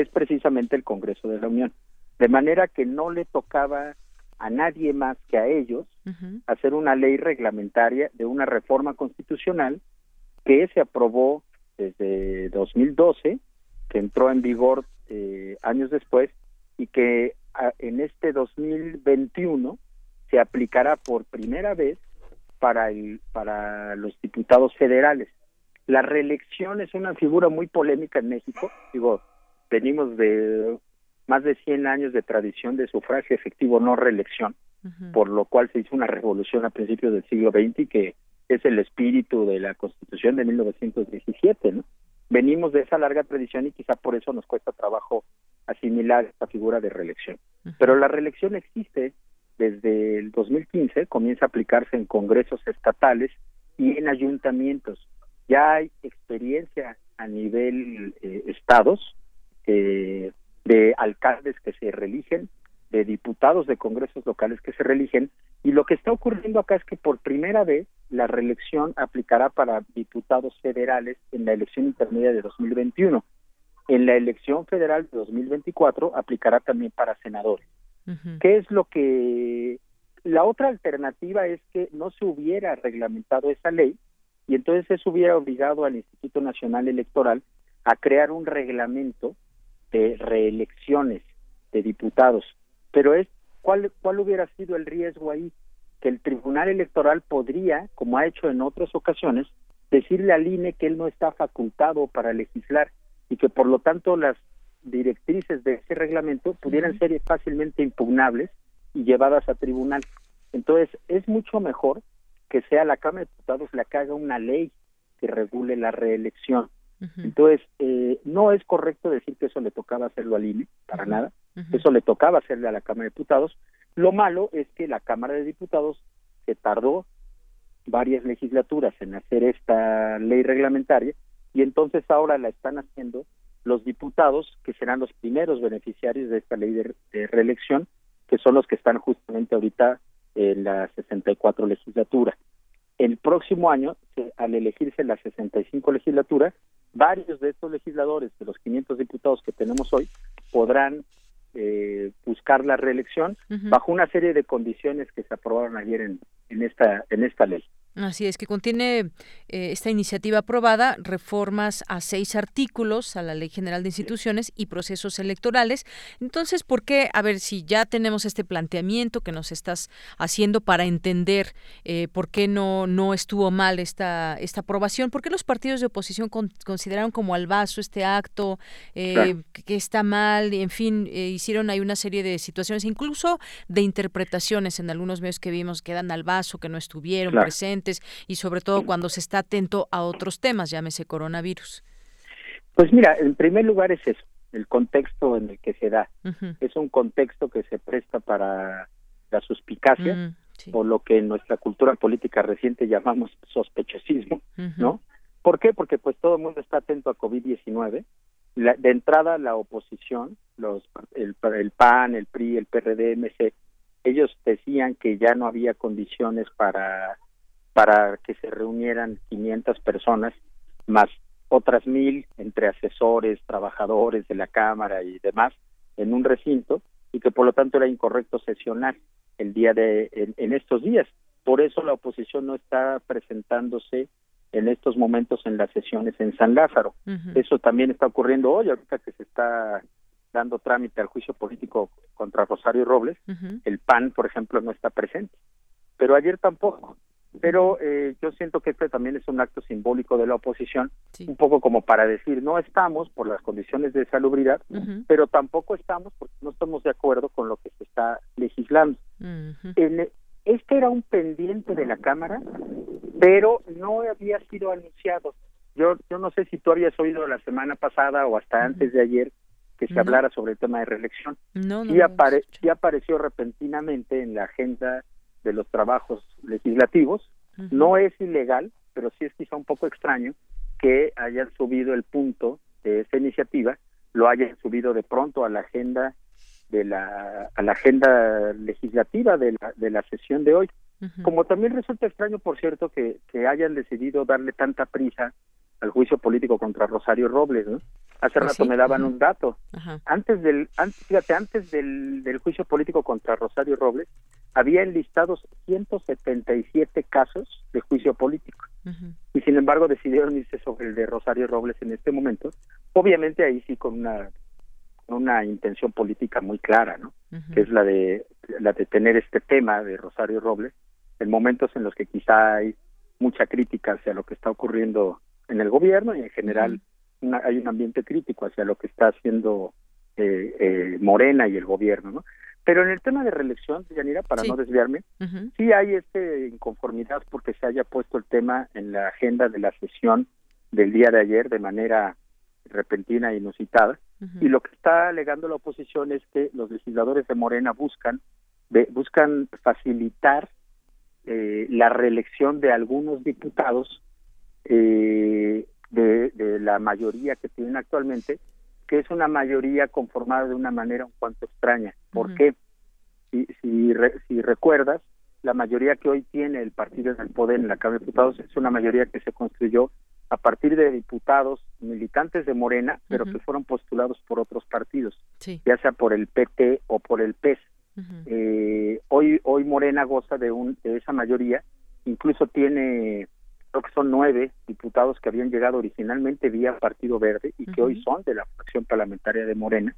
es precisamente el Congreso de la Unión. De manera que no le tocaba a nadie más que a ellos hacer una ley reglamentaria de una reforma constitucional que se aprobó desde 2012, que entró en vigor eh, años después y que en este 2021 se aplicará por primera vez para el para los diputados federales. La reelección es una figura muy polémica en México. Digo, venimos de más de 100 años de tradición de sufragio efectivo no reelección, por lo cual se hizo una revolución a principios del siglo XX que es el espíritu de la Constitución de 1917, ¿no? Venimos de esa larga tradición y quizá por eso nos cuesta trabajo asimilar esta figura de reelección. Pero la reelección existe desde el 2015, comienza a aplicarse en congresos estatales y en ayuntamientos. Ya hay experiencia a nivel eh, estados, eh, de alcaldes que se religen, de diputados de congresos locales que se religen, y lo que está ocurriendo acá es que por primera vez la reelección aplicará para diputados federales en la elección intermedia de 2021. En la elección federal de 2024 aplicará también para senadores. ¿Qué es lo que... La otra alternativa es que no se hubiera reglamentado esa ley y entonces eso hubiera obligado al Instituto Nacional Electoral a crear un reglamento de reelecciones de diputados. Pero es ¿cuál, ¿cuál hubiera sido el riesgo ahí? Que el Tribunal Electoral podría, como ha hecho en otras ocasiones, decirle al INE que él no está facultado para legislar y que por lo tanto las directrices de ese reglamento pudieran ser fácilmente impugnables y llevadas a tribunal. Entonces, es mucho mejor que sea la Cámara de Diputados la que haga una ley que regule la reelección. Entonces, eh, no es correcto decir que eso le tocaba hacerlo al INE, para nada. Eso le tocaba hacerle a la Cámara de Diputados. Lo malo es que la Cámara de Diputados se tardó varias legislaturas en hacer esta ley reglamentaria y entonces ahora la están haciendo los diputados que serán los primeros beneficiarios de esta ley de, reelección, que son los que están justamente ahorita en la 64 legislatura. El próximo año, al elegirse la 65 legislatura, varios de estos legisladores, de los 500 diputados que tenemos hoy, podrán eh, buscar la reelección bajo una serie de condiciones que se aprobaron ayer en, en esta en esta ley. Así es, que contiene eh, esta iniciativa aprobada reformas a seis artículos a la Ley General de Instituciones y Procesos Electorales. Entonces, ¿por qué? A ver, si ya tenemos este planteamiento que nos estás haciendo para entender eh, por qué no, no estuvo mal esta, esta aprobación, ¿por qué los partidos de oposición consideraron como al vaso este acto, eh, que está mal, en fin, hicieron ahí una serie de situaciones, incluso de interpretaciones en algunos medios que vimos que dan al vaso, que no estuvieron presentes? Y sobre todo cuando se está atento a otros temas, llámese coronavirus? Pues mira, en primer lugar es eso, el contexto en el que se da. Es un contexto que se presta para la suspicacia o lo que en nuestra cultura política reciente llamamos sospechosismo, ¿no? ¿Por qué? Porque pues todo el mundo está atento a COVID-19. de entrada la oposición, los el, el PAN, el PRI, el PRD, MC, ellos decían que ya no había condiciones para para que se reunieran 500 personas, más otras mil entre asesores, trabajadores de la Cámara y demás, en un recinto, y que por lo tanto era incorrecto sesionar el día de en, estos días. Por eso la oposición no está presentándose en estos momentos en las sesiones en San Lázaro. Eso también está ocurriendo hoy, ahorita que se está dando trámite al juicio político contra Rosario Robles, el PAN, por ejemplo, no está presente. Pero ayer tampoco pero eh, yo siento que este también es un acto simbólico de la oposición, un poco como para decir, no estamos por las condiciones de salubridad, pero tampoco estamos porque no estamos de acuerdo con lo que se está legislando. en, este era un pendiente de la Cámara, pero no había sido anunciado. Yo, yo no sé si tú habías oído la semana pasada o hasta antes de ayer que se hablara sobre el tema de reelección. No, no, y apareció repentinamente en la agenda de los trabajos legislativos. No es ilegal, pero sí es quizá un poco extraño que hayan subido el punto de esta iniciativa, lo hayan subido de pronto a la agenda de la a la agenda legislativa de la, de la sesión de hoy. Como también resulta extraño, por cierto, que, que hayan decidido darle tanta prisa al juicio político contra Rosario Robles, ¿no? Hace pues rato me daban un dato. Antes del, antes, fíjate, antes del, del juicio político contra Rosario Robles, había enlistados 177 casos de juicio político. Y sin embargo decidieron irse sobre el de Rosario Robles en este momento. Obviamente ahí sí con una una intención política muy clara, ¿no? Que es la de la de tener este tema de Rosario Robles en momentos en los que quizá hay mucha crítica hacia lo que está ocurriendo en el gobierno y en general hay un ambiente crítico hacia lo que está haciendo eh, eh, Morena y el gobierno, ¿no? Pero en el tema de reelección, Yanira, para no desviarme, sí hay este inconformidad porque se haya puesto el tema en la agenda de la sesión del día de ayer de manera repentina e inusitada. Y lo que está alegando la oposición es que los legisladores de Morena buscan buscan facilitar eh, la reelección de algunos diputados eh, de, de, la mayoría que tienen actualmente que es una mayoría conformada de una manera un cuanto extraña. ¿Por qué? Si, si, si recuerdas, la mayoría que hoy tiene el partido en el poder en la Cámara de Diputados es una mayoría que se construyó a partir de diputados militantes de Morena, pero que fueron postulados por otros partidos, ya sea por el PT o por el PES. eh, hoy hoy Morena goza de un de esa mayoría, incluso tiene creo que son nueve diputados que habían llegado originalmente vía Partido Verde y que hoy son de la fracción parlamentaria de Morena,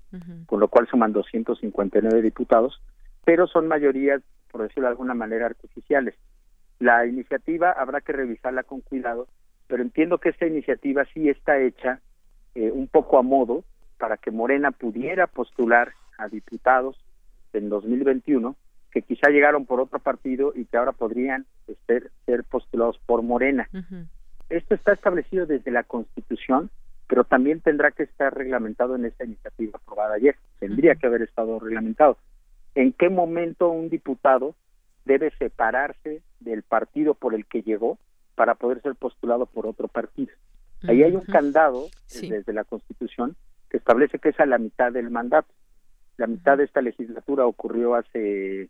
con lo cual suman 259 diputados, pero son mayorías, por decirlo de alguna manera, artificiales. La iniciativa habrá que revisarla con cuidado, pero entiendo que esta iniciativa sí está hecha eh, un poco a modo para que Morena pudiera postular a diputados en 2021 que quizá llegaron por otro partido y que ahora podrían ser, ser postulados por Morena. Esto está establecido desde la Constitución, pero también tendrá que estar reglamentado en esta iniciativa aprobada ayer. Tendría que haber estado reglamentado. ¿En qué momento un diputado debe separarse del partido por el que llegó para poder ser postulado por otro partido? Ahí hay un candado desde la Constitución que establece que es a la mitad del mandato. La mitad de esta legislatura ocurrió hace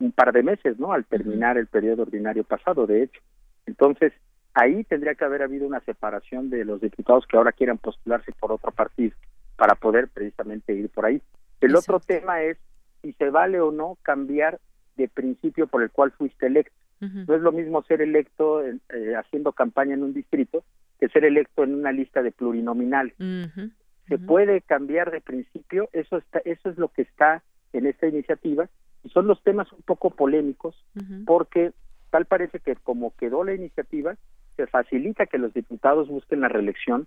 un par de meses, ¿no? Al terminar el periodo ordinario pasado, de hecho. Entonces, ahí tendría que haber habido una separación de los diputados que ahora quieran postularse por otro partido para poder precisamente ir por ahí. El otro tema es si se vale o no cambiar de principio por el cual fuiste electo. No es lo mismo ser electo eh, haciendo campaña en un distrito que ser electo en una lista de plurinominal. Se puede cambiar de principio, eso está, eso es lo que está en esta iniciativa y son los temas un poco polémicos porque tal parece que como quedó la iniciativa se facilita que los diputados busquen la reelección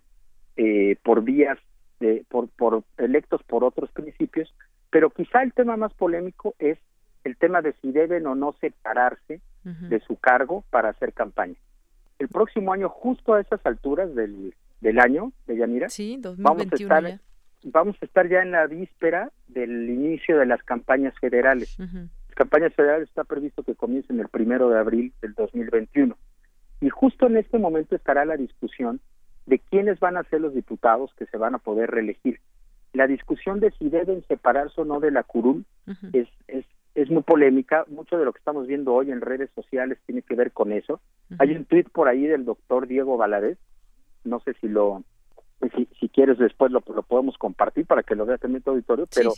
eh, por vías de, por, por electos por otros principios, pero quizá el tema más polémico es el tema de si deben o no separarse de su cargo para hacer campaña. El próximo año, justo a esas alturas del, del año, de Yanira, vamos a estar ya. Vamos a estar ya en la víspera del inicio de las campañas federales. Las campañas federales está previsto que comiencen el primero de abril del 2021. Y justo en este momento estará la discusión de quiénes van a ser los diputados que se van a poder reelegir. La discusión de si deben separarse o no de la curul es, es, es muy polémica. Mucho de lo que estamos viendo hoy en redes sociales tiene que ver con eso. Hay un tuit por ahí del doctor Diego Valadez, no sé si lo, si, si quieres después lo, lo, podemos compartir para que lo vea también tu auditorio, pero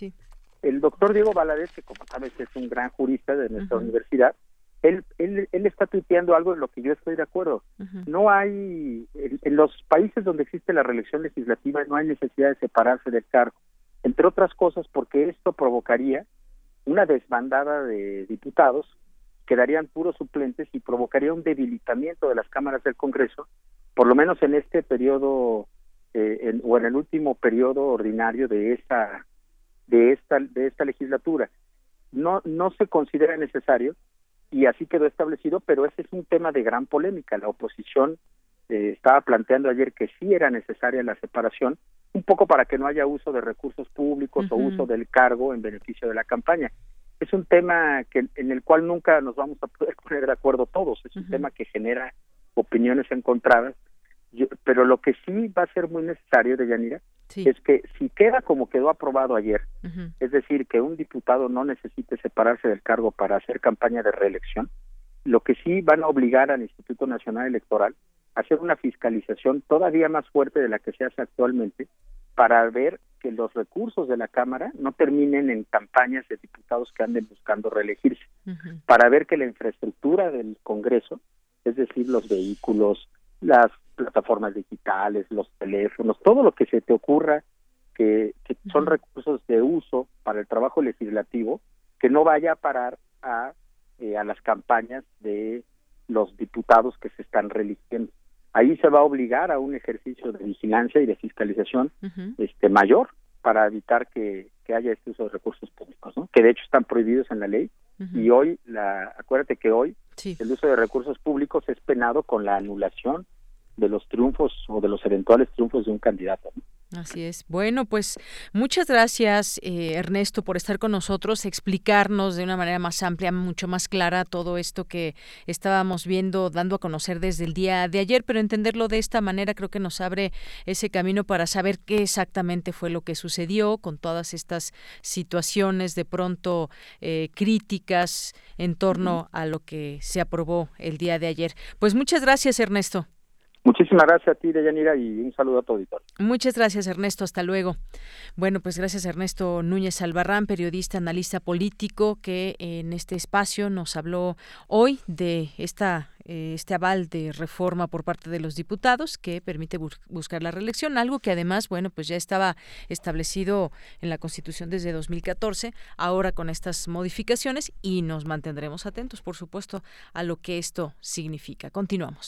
el doctor Diego Valadez, que como sabes es un gran jurista de nuestra universidad, él, él, él está tuiteando algo en lo que yo estoy de acuerdo. No hay, en, los países donde existe la reelección legislativa no hay necesidad de separarse del cargo, entre otras cosas porque esto provocaría una desbandada de diputados, quedarían puros suplentes y provocaría un debilitamiento de las cámaras del Congreso, por lo menos en este periodo eh, o en el último periodo ordinario de esta de esta de esta legislatura. No no se considera necesario y así quedó establecido, pero ese es un tema de gran polémica. La oposición eh, estaba planteando ayer que sí era necesaria la separación, un poco para que no haya uso de recursos públicos o uso del cargo en beneficio de la campaña. Es un tema que en el cual nunca nos vamos a poder poner de acuerdo todos, es un tema que genera opiniones encontradas, pero lo que sí va a ser muy necesario, de Yanira, es que si queda como quedó aprobado ayer, es decir, que un diputado no necesite separarse del cargo para hacer campaña de reelección, lo que sí van a obligar al Instituto Nacional Electoral a hacer una fiscalización todavía más fuerte de la que se hace actualmente para ver que los recursos de la Cámara no terminen en campañas de diputados que anden buscando reelegirse, para ver que la infraestructura del Congreso, es decir, los vehículos, las plataformas digitales, los teléfonos, todo lo que se te ocurra que, son recursos de uso para el trabajo legislativo, que no vaya a parar a, eh, a las campañas de los diputados que se están religiendo. Ahí se va a obligar a un ejercicio de vigilancia y de fiscalización este mayor para evitar que, que, haya este uso de recursos públicos, ¿no? que de hecho están prohibidos en la ley y hoy, la, acuérdate que hoy el uso de recursos públicos es penado con la anulación de los triunfos o de los eventuales triunfos de un candidato. Así es. Bueno, pues muchas gracias, eh, Ernesto, por estar con nosotros, explicarnos de una manera más amplia, mucho más clara todo esto que estábamos viendo, dando a conocer desde el día de ayer, pero entenderlo de esta manera creo que nos abre ese camino para saber qué exactamente fue lo que sucedió con todas estas situaciones de pronto eh, críticas en torno a lo que se aprobó el día de ayer. Pues muchas gracias, Ernesto. Muchísimas gracias a ti, Deyanira, y un saludo a tu auditorio. Muchas gracias, Ernesto. Hasta luego. Bueno, pues gracias, Ernesto Núñez Albarrán, periodista, analista político, que en este espacio nos habló hoy de esta eh, este aval de reforma por parte de los diputados que permite buscar la reelección, algo que además, bueno, pues ya estaba establecido en la Constitución desde 2014, ahora con estas modificaciones y nos mantendremos atentos, por supuesto, a lo que esto significa. Continuamos.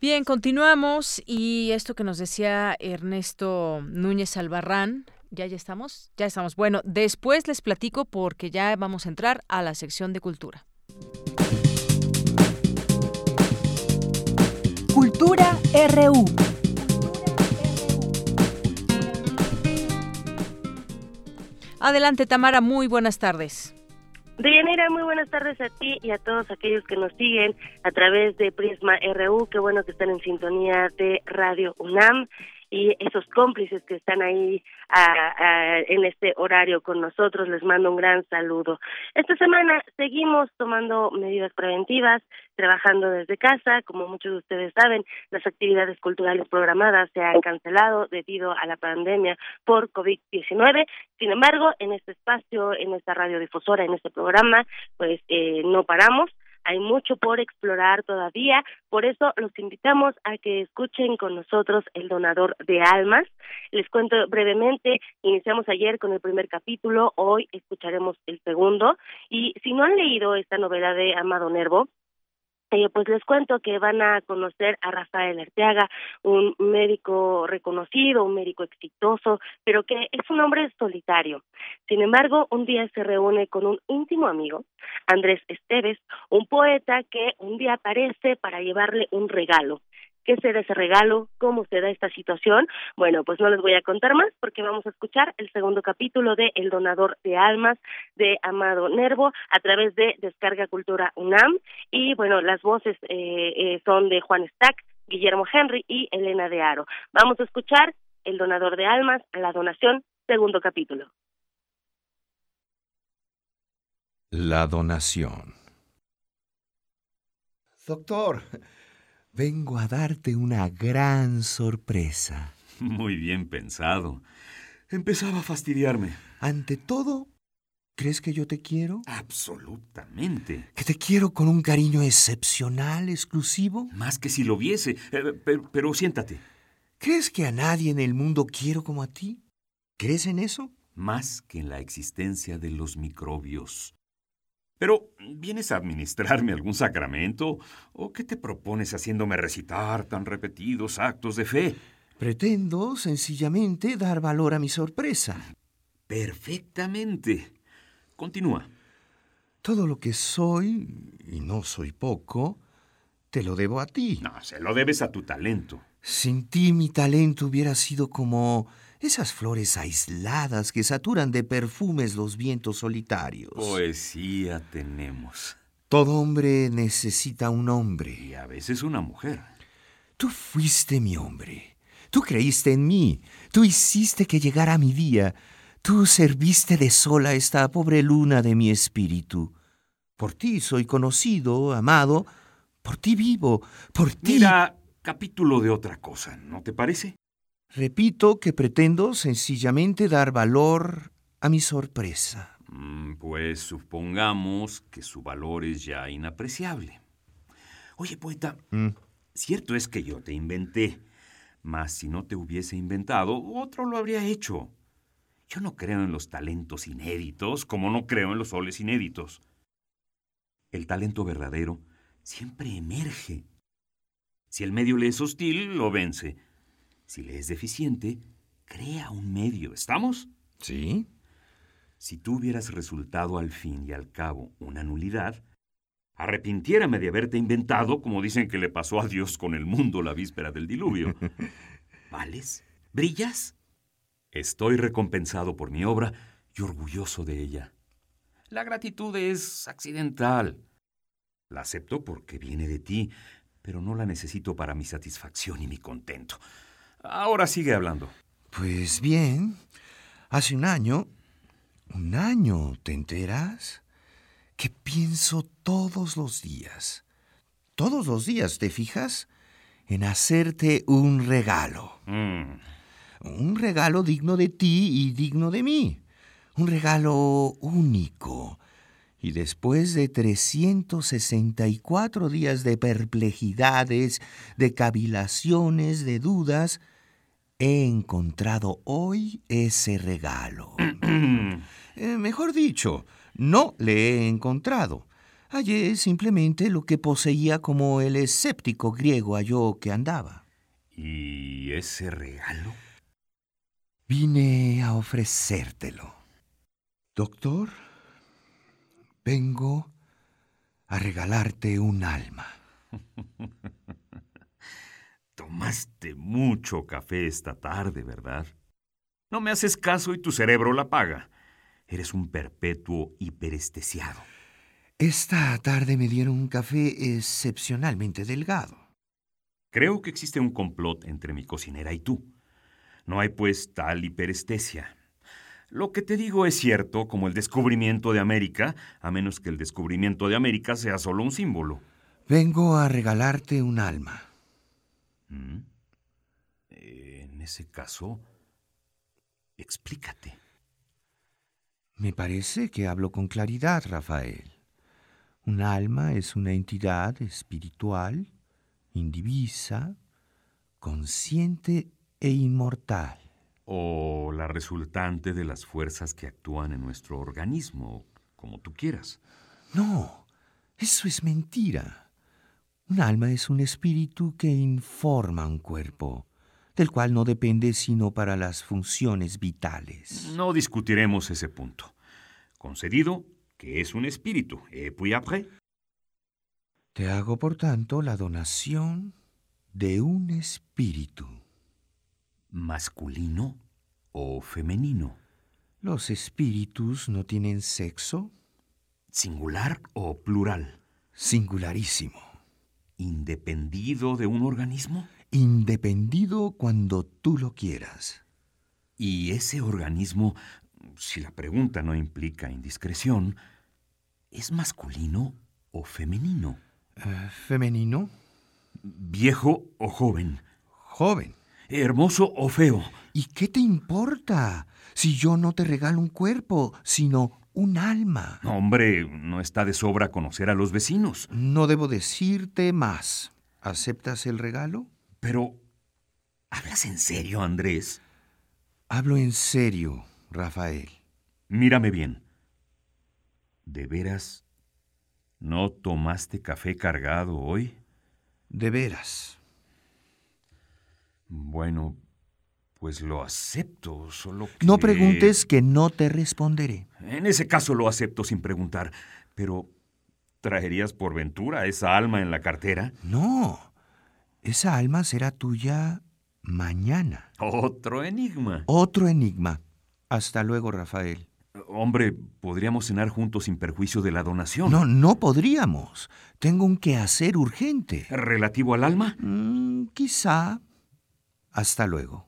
Bien, continuamos y esto que nos decía Ernesto Núñez Albarrán, ya ya estamos, ya estamos. Bueno, después les platico porque ya vamos a entrar a la sección de cultura. Cultura RU. Adelante, Tamara, muy buenas tardes. Deyanira, muy buenas tardes a ti y a todos aquellos que nos siguen a través de Prisma RU. Qué bueno que están en sintonía de Radio UNAM y esos cómplices que están ahí en este horario con nosotros. Les mando un gran saludo. Esta semana seguimos tomando medidas preventivas, trabajando desde casa. Como muchos de ustedes saben, las actividades culturales programadas se han cancelado debido a la pandemia por COVID-19. Sin embargo, en este espacio, en esta radiodifusora, en este programa, pues eh, no paramos hay mucho por explorar todavía, por eso los invitamos a que escuchen con nosotros El Donador de Almas. Les cuento brevemente, iniciamos ayer con el primer capítulo, hoy escucharemos el segundo, y si no han leído esta novela de Amado Nervo, eh, pues les cuento que van a conocer a Rafael Arteaga, un médico reconocido, un médico exitoso, pero que es un hombre solitario. Sin embargo, un día se reúne con un íntimo amigo, Andrés Esteves, un poeta que un día aparece para llevarle un regalo qué será ese regalo, cómo se da esta situación. Bueno, pues no les voy a contar más porque vamos a escuchar el segundo capítulo de El donador de almas de Amado Nervo a través de Descarga Cultura UNAM y bueno, las voces eh, eh, son de Juan Stack, Guillermo Henry y Elena de Aro. Vamos a escuchar El donador de almas, la donación, segundo capítulo. La donación. Doctor, Vengo a darte una gran sorpresa. Muy bien pensado. Empezaba a fastidiarme. Ante todo, ¿crees que yo te quiero? Absolutamente. ¿Que te quiero con un cariño excepcional, exclusivo? Más que si lo viese. Eh, pero, pero siéntate. ¿Crees que a nadie en el mundo quiero como a ti? ¿Crees en eso? Más que en la existencia de los microbios. Pero, ¿vienes a administrarme algún sacramento? ¿O qué te propones haciéndome recitar tan repetidos actos de fe? Pretendo sencillamente dar valor a mi sorpresa. Perfectamente. Continúa. Todo lo que soy, y no soy poco, te lo debo a ti. No, se lo debes a tu talento. Sin ti mi talento hubiera sido como esas flores aisladas que saturan de perfumes los vientos solitarios. Poesía tenemos. Todo hombre necesita un hombre. Y a veces una mujer. Tú fuiste mi hombre. Tú creíste en mí. Tú hiciste que llegara mi día. Tú serviste de sola esta pobre luna de mi espíritu. Por ti soy conocido, amado. Por ti vivo. Por ti. Mira, capítulo de otra cosa, ¿no te parece? Repito que pretendo sencillamente dar valor a mi sorpresa. Mm, pues supongamos que su valor es ya inapreciable. Oye, poeta, mm. cierto es que yo te inventé, mas si no te hubiese inventado, otro lo habría hecho. Yo no creo en los talentos inéditos, como no creo en los soles inéditos. El talento verdadero siempre emerge. Si el medio le es hostil, lo vence. Si le es deficiente, crea un medio. ¿Estamos? Sí. Si tú hubieras resultado al fin y al cabo una nulidad, arrepintiérame de haberte inventado, como dicen que le pasó a Dios con el mundo la víspera del diluvio. ¿Vales? ¿Brillas? Estoy recompensado por mi obra y orgulloso de ella. La gratitud es accidental. La acepto porque viene de ti, pero no la necesito para mi satisfacción y mi contento. Ahora sigue hablando. Pues bien, hace un año, un año, ¿te enteras? Que pienso todos los días, todos los días, ¿te fijas? En hacerte un regalo. Mm. Un regalo digno de ti y digno de mí. Un regalo único. Y después de 364 días de perplejidades, de cavilaciones, de dudas, he encontrado hoy ese regalo. Eh, mejor dicho, no le he encontrado. Hallé simplemente lo que poseía como el escéptico griego halló que andaba. ¿Y ese regalo? Vine a ofrecértelo. Doctor, vengo a regalarte un alma. Tomaste mucho café esta tarde, ¿verdad? No me haces caso y tu cerebro la paga. Eres un perpetuo hiperestesiado. Esta tarde me dieron un café excepcionalmente delgado. Creo que existe un complot entre mi cocinera y tú. No hay pues tal hiperestesia. Lo que te digo es cierto como el descubrimiento de América, a menos que el descubrimiento de América sea solo un símbolo. Vengo a regalarte un alma. ¿Mm? En ese caso, explícate. Me parece que hablo con claridad, Rafael. Un alma es una entidad espiritual, indivisa, consciente e inmortal. O la resultante de las fuerzas que actúan en nuestro organismo, como tú quieras. No, eso es mentira. Un alma es un espíritu que informa un cuerpo, del cual no depende sino para las funciones vitales. No discutiremos ese punto. Concedido que es un espíritu. ¿Et puis après? Te hago, por tanto, la donación de un espíritu. ¿Masculino o femenino? ¿Los espíritus no tienen sexo? ¿Singular o plural? Singularísimo. ¿Independido de un organismo? Independido cuando tú lo quieras. ¿Y ese organismo si la pregunta no implica indiscreción, ¿es masculino o femenino? Eh, ¿Femenino? ¿Viejo o joven? Joven. ¿Hermoso o feo? ¿Y qué te importa si yo no te regalo un cuerpo, sino un alma? Hombre, no está de sobra conocer a los vecinos. No debo decirte más. ¿Aceptas el regalo? Pero... ¿Hablas en serio, Andrés? Hablo en serio. Rafael. Mírame bien. ¿De veras no tomaste café cargado hoy? De veras. Bueno, pues lo acepto, solo que... No preguntes que no te responderé. En ese caso lo acepto sin preguntar, pero ¿traerías por ventura esa alma en la cartera? No, esa alma será tuya mañana. Otro enigma. Otro enigma. Hasta luego, Rafael. Hombre, podríamos cenar juntos sin perjuicio de la donación. No, no podríamos. Tengo un quehacer urgente. ¿Relativo al alma? Mm, quizá. Hasta luego.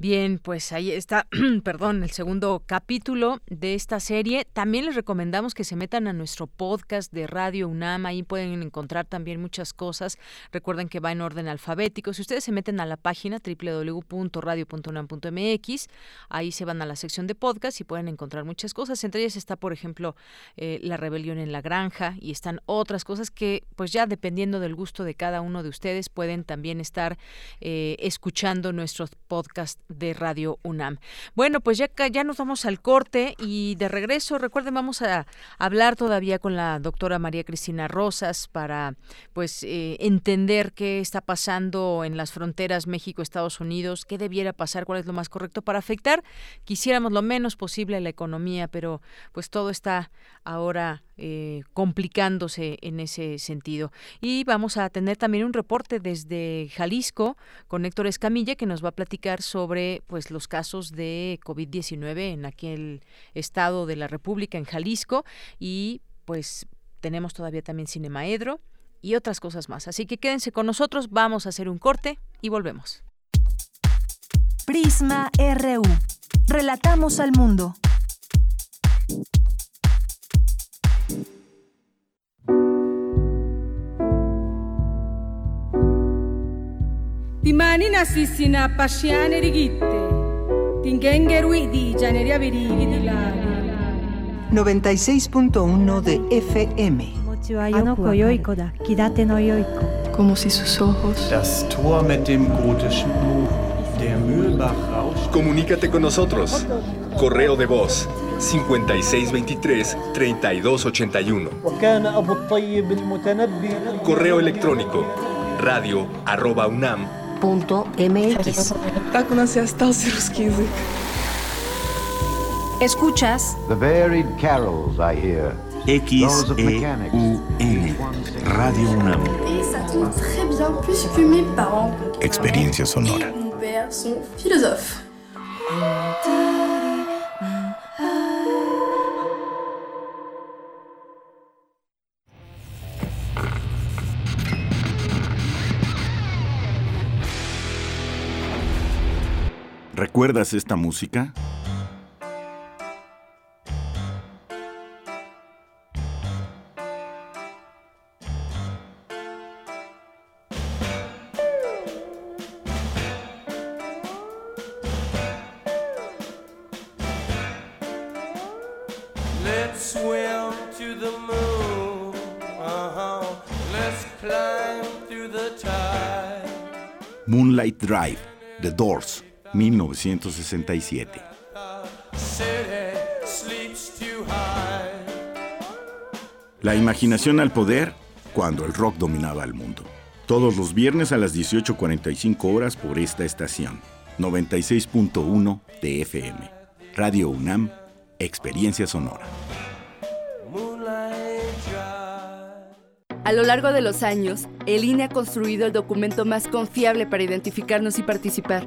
Bien, pues ahí está, perdón, el segundo capítulo de esta serie. También les recomendamos que se metan a nuestro podcast de Radio UNAM, ahí pueden encontrar también muchas cosas. Recuerden que va en orden alfabético. Si ustedes se meten a la página www.radio.unam.mx, ahí se van a la sección de podcast y pueden encontrar muchas cosas. Entre ellas está, por ejemplo, eh, la rebelión en la granja y están otras cosas que, pues ya dependiendo del gusto de cada uno de ustedes, pueden también estar eh, escuchando nuestros podcasts de Radio UNAM. Bueno, pues ya, ya nos vamos al corte y de regreso, recuerden, vamos a hablar todavía con la doctora María Cristina Rosas para pues eh, entender qué está pasando en las fronteras México-Estados Unidos, qué debiera pasar, cuál es lo más correcto para afectar. Quisiéramos lo menos posible la economía, pero pues todo está ahora eh, complicándose en ese sentido. Y vamos a tener también un reporte desde Jalisco con Héctor Escamilla que nos va a platicar sobre pues los casos de COVID-19 en aquel estado de la República, en Jalisco, y pues tenemos todavía también Cinemaedro y otras cosas más. Así que quédense con nosotros, vamos a hacer un corte y volvemos. Prisma RU. Relatamos al mundo. Pasciane tingengerui di verighi di lago. 96.1 de FM. Como si sus ojos. Das Tor mit dem gotischen Buch. Der Mühlbach rauscht. Comunícate con nosotros. Correo de voz 5623-3281. Correo electrónico radio arroba unam Escuchas The varied carols I hear. X-E-U-N, Radio UNAM. Experiencia sonora. ¿Recuerdas esta música? Moonlight Drive, The Doors, 1967. La imaginación al poder cuando el rock dominaba el mundo. Todos los viernes a las 18.45 horas por esta estación. 96.1 de FM. Radio UNAM, Experiencia Sonora. A lo largo de los años, el INE ha construido el documento más confiable para identificarnos y participar.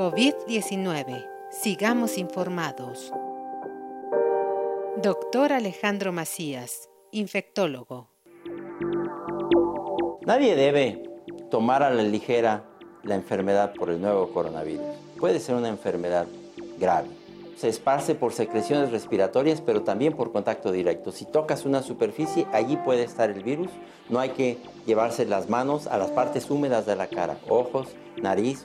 COVID-19. Sigamos informados. Doctor Alejandro Macías, infectólogo. Nadie debe tomar a la ligera la enfermedad por el nuevo coronavirus. Puede ser una enfermedad grave. Se esparce por secreciones respiratorias, pero también por contacto directo. Si tocas una superficie, allí puede estar el virus. No hay que llevarse las manos a las partes húmedas de la cara, ojos, nariz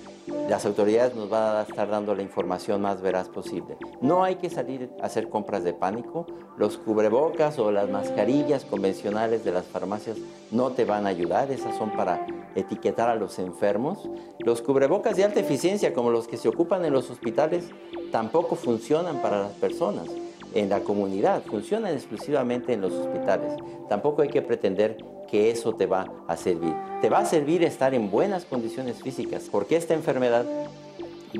las autoridades nos van a estar dando la información más veraz posible. No hay que salir a hacer compras de pánico. Los cubrebocas o las mascarillas convencionales de las farmacias no te van a ayudar. Esas son para etiquetar a los enfermos. Los cubrebocas de alta eficiencia, como los que se ocupan en los hospitales, tampoco funcionan para las personas en la comunidad, funcionan exclusivamente en los hospitales. Tampoco hay que pretender que eso te va a servir. Te va a servir estar en buenas condiciones físicas, porque esta enfermedad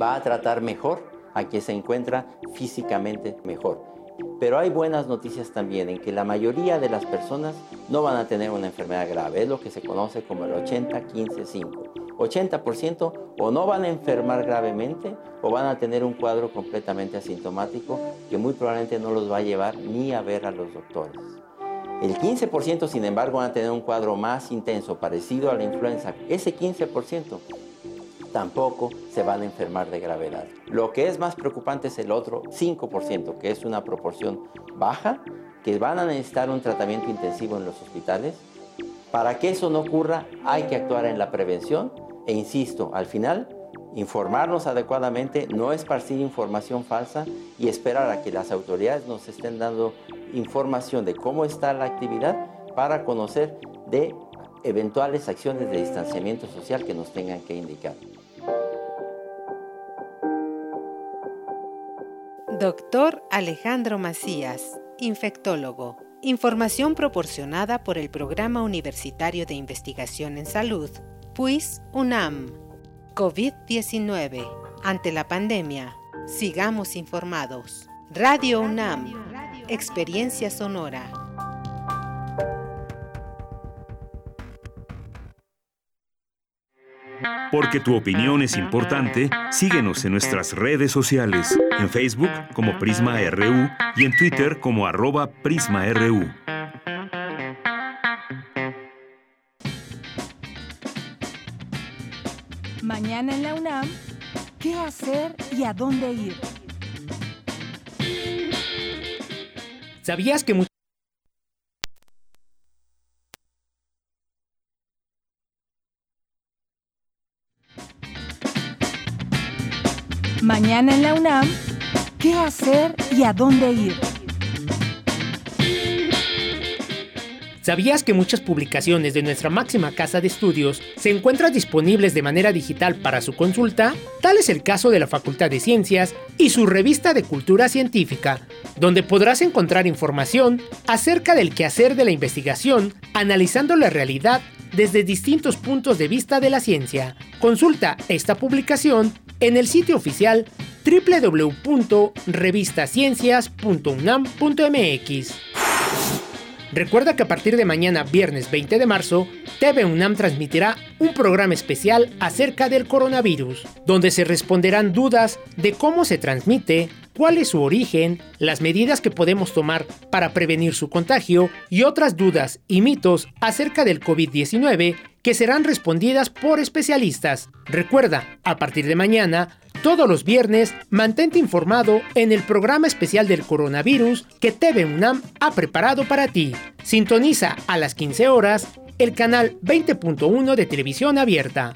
va a tratar mejor a quien se encuentra físicamente mejor. Pero hay buenas noticias también en que la mayoría de las personas no van a tener una enfermedad grave, es lo que se conoce como el 80-15-5. 80% o no van a enfermar gravemente o van a tener un cuadro completamente asintomático que muy probablemente no los va a llevar ni a ver a los doctores. El 15% sin embargo van a tener un cuadro más intenso, parecido a la influenza. Ese 15% tampoco se van a enfermar de gravedad. Lo que es más preocupante es el otro 5%, que es una proporción baja, que van a necesitar un tratamiento intensivo en los hospitales. Para que eso no ocurra, hay que actuar en la prevención e insisto, al final, informarnos adecuadamente, no esparcir información falsa y esperar a que las autoridades nos estén dando información de cómo está la actividad para conocer de eventuales acciones de distanciamiento social que nos tengan que indicar. Doctor Alejandro Macías, infectólogo. Información proporcionada por el Programa Universitario de Investigación en Salud, PUIS UNAM. COVID-19. Ante la pandemia, sigamos informados. Radio UNAM. Experiencia sonora. Porque tu opinión es importante, síguenos en nuestras redes sociales, en Facebook como Prisma RU y en Twitter como arroba PrismaRU. Mañana en la UNAM, ¿qué hacer y a dónde ir? ¿Sabías que muchos Mañana en la UNAM, ¿qué hacer y a dónde ir? ¿Sabías que muchas publicaciones de nuestra máxima casa de estudios se encuentran disponibles de manera digital para su consulta? Tal es el caso de la Facultad de Ciencias y su revista de Cultura Científica, donde podrás encontrar información acerca del quehacer de la investigación, analizando la realidad desde distintos puntos de vista de la ciencia. Consulta esta publicación en el sitio oficial www.revistasciencias.unam.mx. Recuerda que a partir de mañana, viernes 20 de marzo, TV UNAM transmitirá un programa especial acerca del coronavirus, donde se responderán dudas de cómo se transmite, cuál es su origen, las medidas que podemos tomar para prevenir su contagio y otras dudas y mitos acerca del COVID-19 que serán respondidas por especialistas. Recuerda, a partir de mañana, todos los viernes, mantente informado en el programa especial del coronavirus que TV UNAM ha preparado para ti. Sintoniza a las 15 horas el canal 20.1 de televisión abierta.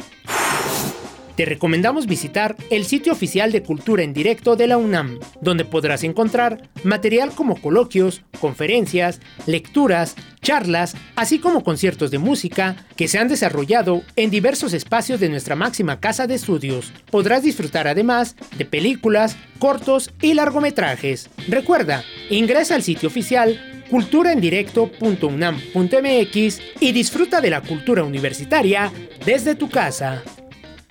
Te recomendamos visitar el sitio oficial de Cultura en Directo de la UNAM, donde podrás encontrar material como coloquios, conferencias, lecturas, charlas, así como conciertos de música que se han desarrollado en diversos espacios de nuestra máxima casa de estudios. Podrás disfrutar además de películas, cortos y largometrajes. Recuerda, ingresa al sitio oficial culturaendirecto.unam.mx y disfruta de la cultura universitaria desde tu casa.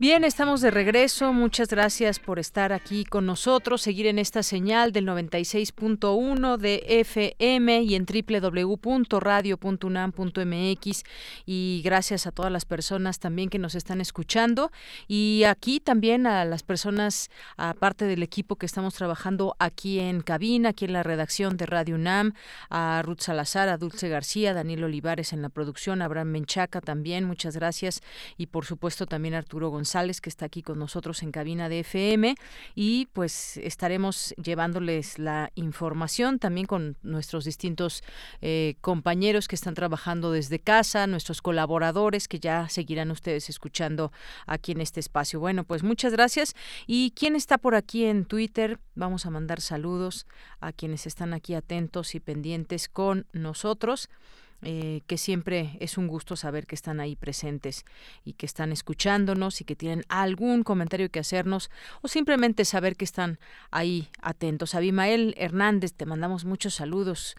Bien, estamos de regreso. Muchas gracias por estar aquí con nosotros, seguir en esta señal del 96.1 de FM y en www.radio.unam.mx y gracias a todas las personas también que nos están escuchando. Y aquí también a las personas, aparte del equipo que estamos trabajando aquí en cabina, aquí en la redacción de Radio UNAM, a Ruth Salazar, a Dulce García, Daniel Olivares en la producción, Abraham Menchaca también, muchas gracias. Y por supuesto también Arturo González que está aquí con nosotros en cabina de FM y pues estaremos llevándoles la información también con nuestros distintos eh, compañeros que están trabajando desde casa, nuestros colaboradores que ya seguirán ustedes escuchando aquí en este espacio. Bueno, pues muchas gracias. ¿Y quién está por aquí en Twitter? Vamos a mandar saludos a quienes están aquí atentos y pendientes con nosotros. Eh, que siempre es un gusto saber que están ahí presentes y que están escuchándonos y que tienen algún comentario que hacernos o simplemente saber que están ahí atentos. Abimael Hernández, te mandamos muchos saludos.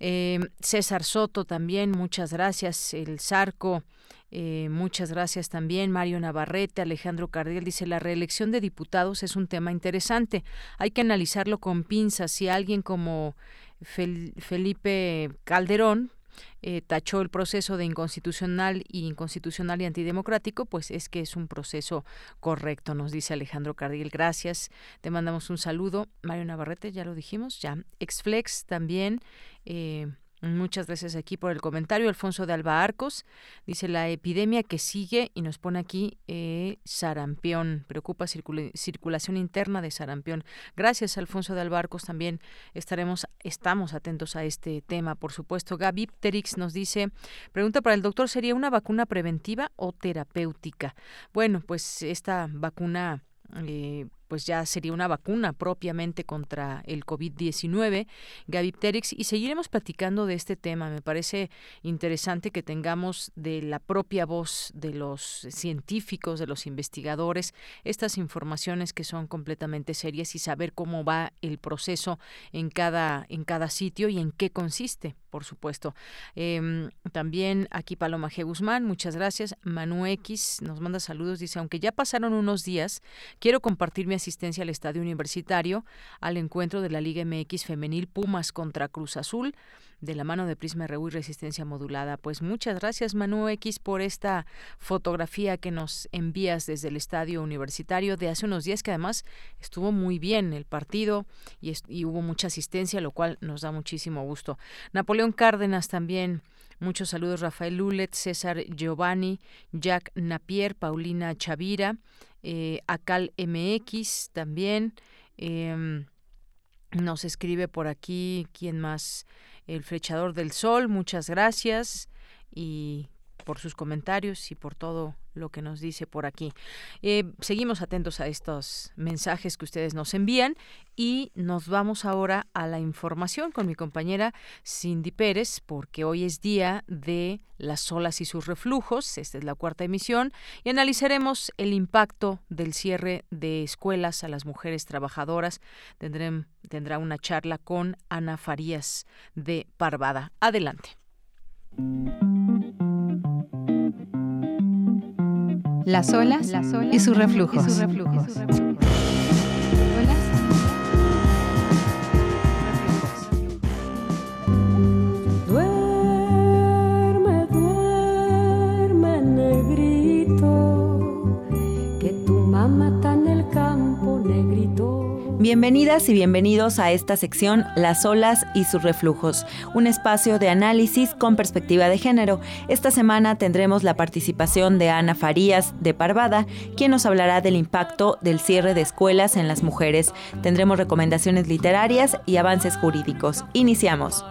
Eh, César Soto también, muchas gracias. El Zarco, eh, muchas gracias también. Mario Navarrete, Alejandro Cardiel dice, la reelección de diputados es un tema interesante. Hay que analizarlo con pinzas. Si alguien como Felipe Calderón eh, tachó el proceso de inconstitucional y inconstitucional y antidemocrático, pues es que es un proceso correcto, nos dice Alejandro Cardiel. Gracias, te mandamos un saludo. Mario Navarrete, ya lo dijimos, ya. Exflex también. Eh, Muchas gracias aquí por el comentario. Alfonso de Alba Arcos dice la epidemia que sigue y nos pone aquí eh, sarampión. Preocupa circulación interna de sarampión. Gracias, Alfonso de Alba Arcos. También estaremos, estamos atentos a este tema, por supuesto. Gaby Pterix nos dice, pregunta para el doctor, ¿sería una vacuna preventiva o terapéutica? Bueno, pues esta vacuna eh, pues ya sería una vacuna propiamente contra el COVID-19, Gaby Pterix, y seguiremos platicando de este tema. Me parece interesante que tengamos de la propia voz de los científicos, de los investigadores, estas informaciones que son completamente serias y saber cómo va el proceso en cada, en cada sitio y en qué consiste por supuesto. Em, también aquí Paloma G. Guzmán, muchas gracias. Manu X nos manda saludos, dice, aunque ya pasaron unos días, quiero compartir mi asistencia al Estadio Universitario al encuentro de la Liga MX Femenil Pumas contra Cruz Azul de la mano de Prisma RU y Resistencia Modulada. Pues muchas gracias Manu X por esta fotografía que nos envías desde el Estadio Universitario de hace unos días que además estuvo muy bien el partido y, hubo mucha asistencia, lo cual nos da muchísimo gusto. Napoleón Cárdenas también Muchos saludos Rafael Lulet, César Giovanni, Jack Napier, Paulina Chavira, eh, Acal MX también. Em, nos escribe por aquí, ¿quién más? El Flechador del Sol, muchas gracias y por sus comentarios y por todo lo que nos dice por aquí. Eh, seguimos atentos a estos mensajes que ustedes nos envían y nos vamos ahora a la información con mi compañera Cindy Pérez, porque hoy es día de las olas y sus reflujos, esta es la cuarta emisión, y analizaremos el impacto del cierre de escuelas a las mujeres trabajadoras. tendrá una charla con Ana Farías de Parvada. Adelante. Las olas, y sus reflujos. Y sus reflujos. Bienvenidas y bienvenidos a esta sección Las olas y sus reflujos, un espacio de análisis con perspectiva de género. Esta semana tendremos la participación de Ana Farías de Parvada, quien nos hablará del impacto del cierre de escuelas en las mujeres. Tendremos recomendaciones literarias y avances jurídicos. Iniciamos.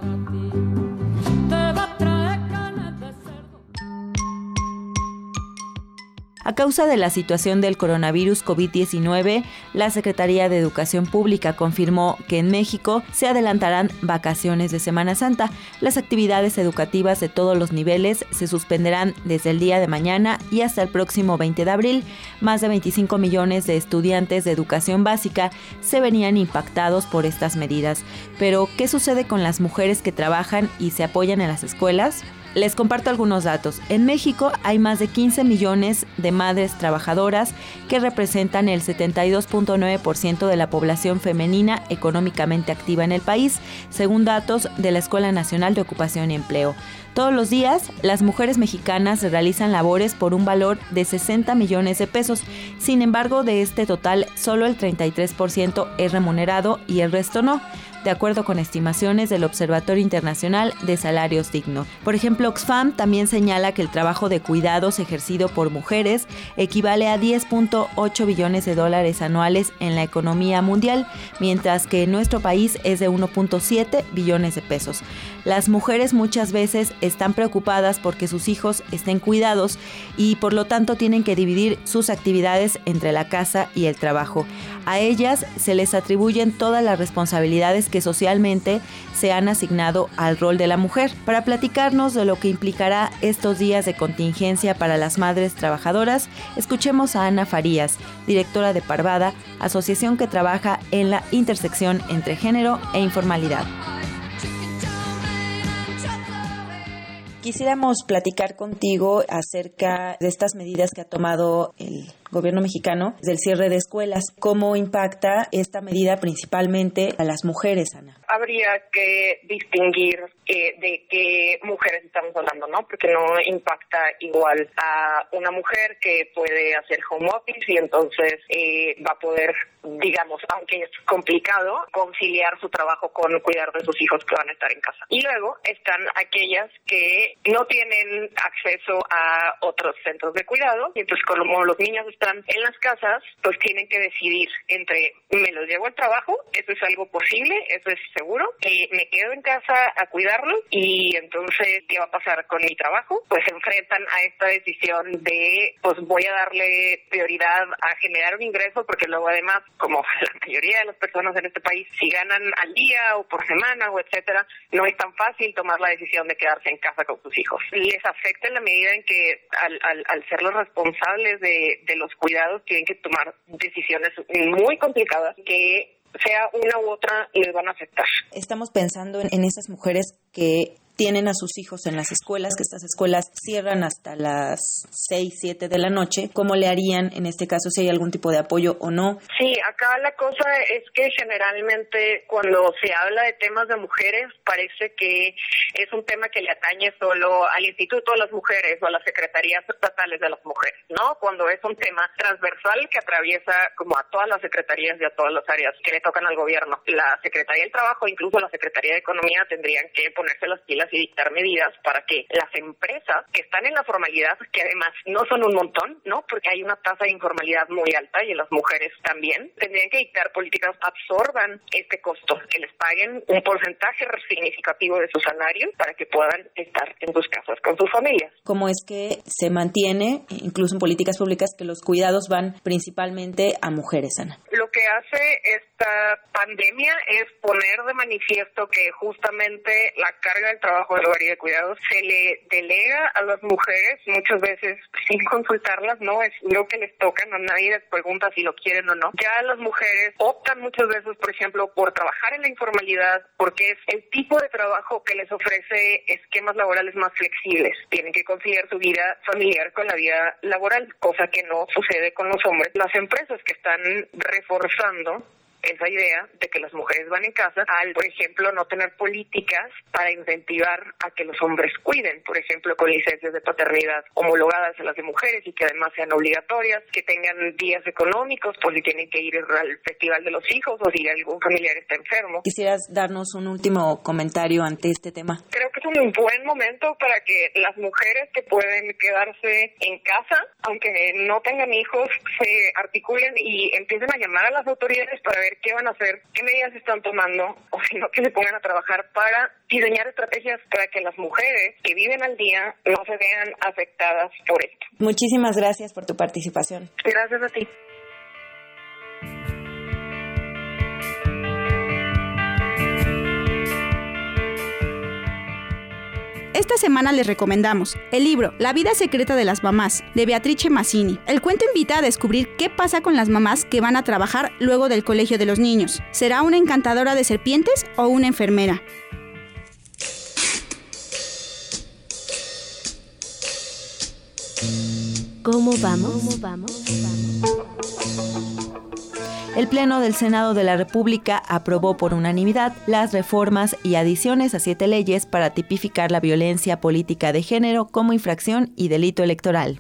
A causa de la situación del coronavirus COVID-19, la Secretaría de Educación Pública confirmó que en México se adelantarán vacaciones de Semana Santa. Las actividades educativas de todos los niveles se suspenderán desde el día de mañana y hasta el próximo 20 de abril. Más de 25 millones de estudiantes de educación básica se venían impactados por estas medidas. Pero, ¿qué sucede con las mujeres que trabajan y se apoyan en las escuelas? Les comparto algunos datos. En México hay más de 15 millones de madres trabajadoras que representan el 72.9% de la población femenina económicamente activa en el país, según datos de la Escuela Nacional de Ocupación y Empleo. Todos los días, las mujeres mexicanas realizan labores por un valor de 60 millones de pesos. Sin embargo, de este total, solo el 33% es remunerado y el resto no de acuerdo con estimaciones del Observatorio Internacional de Salarios Dignos. Por ejemplo, Oxfam también señala que el trabajo de cuidados ejercido por mujeres equivale a 10.8 billones de dólares anuales en la economía mundial, mientras que en nuestro país es de 1.7 billones de pesos. Las mujeres muchas veces están preocupadas porque sus hijos estén cuidados y por lo tanto tienen que dividir sus actividades entre la casa y el trabajo. A ellas se les atribuyen todas las responsabilidades que socialmente se han asignado al rol de la mujer. Para platicarnos de lo que implicará estos días de contingencia para las madres trabajadoras, escuchemos a Ana Farías, directora de Parvada, asociación que trabaja en la intersección entre género e informalidad. Quisiéramos platicar contigo acerca de estas medidas que ha tomado el gobierno mexicano del cierre de escuelas. ¿Cómo impacta esta medida principalmente a las mujeres, Ana? Habría que distinguir eh, de qué mujeres estamos hablando, ¿no? Porque no impacta igual a una mujer que puede hacer home office y entonces eh, va a poder, digamos, aunque es complicado, conciliar su trabajo con cuidar de sus hijos que van a estar en casa. Y luego están aquellas que no tienen acceso a otros centros de cuidado y entonces como los niños están están en las casas, pues tienen que decidir entre me los llevo al trabajo, eso es algo posible, eso es seguro, y me quedo en casa a cuidarlo y entonces, ¿qué va a pasar con mi trabajo? Pues se enfrentan a esta decisión de, pues voy a darle prioridad a generar un ingreso porque luego además, como la mayoría de las personas en este país, si ganan al día o por semana o etcétera, no es tan fácil tomar la decisión de quedarse en casa con sus hijos. Les afecta en la medida en que al, al, al ser los responsables de, de los cuidados tienen que tomar decisiones muy complicadas que sea una u otra les van a afectar. Estamos pensando en, en esas mujeres que tienen a sus hijos en las escuelas, que estas escuelas cierran hasta las 6, 7 de la noche, ¿cómo le harían en este caso si hay algún tipo de apoyo o no? Sí, acá la cosa es que generalmente cuando se habla de temas de mujeres parece que es un tema que le atañe solo al Instituto de las Mujeres o a las Secretarías Estatales de las Mujeres, ¿no? Cuando es un tema transversal que atraviesa como a todas las secretarías y a todas las áreas que le tocan al gobierno. La Secretaría del Trabajo, incluso la Secretaría de Economía tendrían que ponerse las pilas y dictar medidas para que las empresas que están en la formalidad, que además no son un montón, ¿no? Porque hay una tasa de informalidad muy alta y en las mujeres también, tendrían que dictar políticas absorban este costo, que les paguen un porcentaje significativo de su salario para que puedan estar en sus casas con sus familias. ¿Cómo es que se mantiene, incluso en políticas públicas, que los cuidados van principalmente a mujeres, Ana? Lo que hace esta pandemia es poner de manifiesto que justamente la carga del trabajo del hogar y de cuidados se le delega a las mujeres muchas veces sin consultarlas, no es lo que les toca, no nadie les pregunta si lo quieren o no. Ya las mujeres optan muchas veces, por ejemplo, por trabajar en la informalidad porque es el tipo de trabajo que les ofrece esquemas laborales más flexibles. Tienen que conciliar su vida familiar con la vida laboral, cosa que no sucede con los hombres. Las empresas que están reforzando esa idea de que las mujeres van en casa al, por ejemplo, no tener políticas para incentivar a que los hombres cuiden, por ejemplo, con licencias de paternidad homologadas a las de mujeres y que además sean obligatorias, que tengan días económicos por si tienen que ir al festival de los hijos o si algún familiar está enfermo. ¿Quisieras darnos un último comentario ante este tema? Creo que es un buen momento para que las mujeres que pueden quedarse en casa, aunque no tengan hijos, se articulen y empiecen a llamar a las autoridades para ver qué van a hacer, qué medidas están tomando, o si no, que se pongan a trabajar para diseñar estrategias para que las mujeres que viven al día no se vean afectadas por esto. Muchísimas gracias por tu participación. Gracias a ti. Esta semana les recomendamos el libro La vida secreta de las mamás, de Beatrice Massini. El cuento invita a descubrir qué pasa con las mamás que van a trabajar luego del colegio de los niños. ¿Será una encantadora de serpientes o una enfermera? ¿Cómo vamos? ¿Cómo vamos? El Pleno del Senado de la República aprobó por unanimidad las reformas y adiciones a siete leyes para tipificar la violencia política de género como infracción y delito electoral.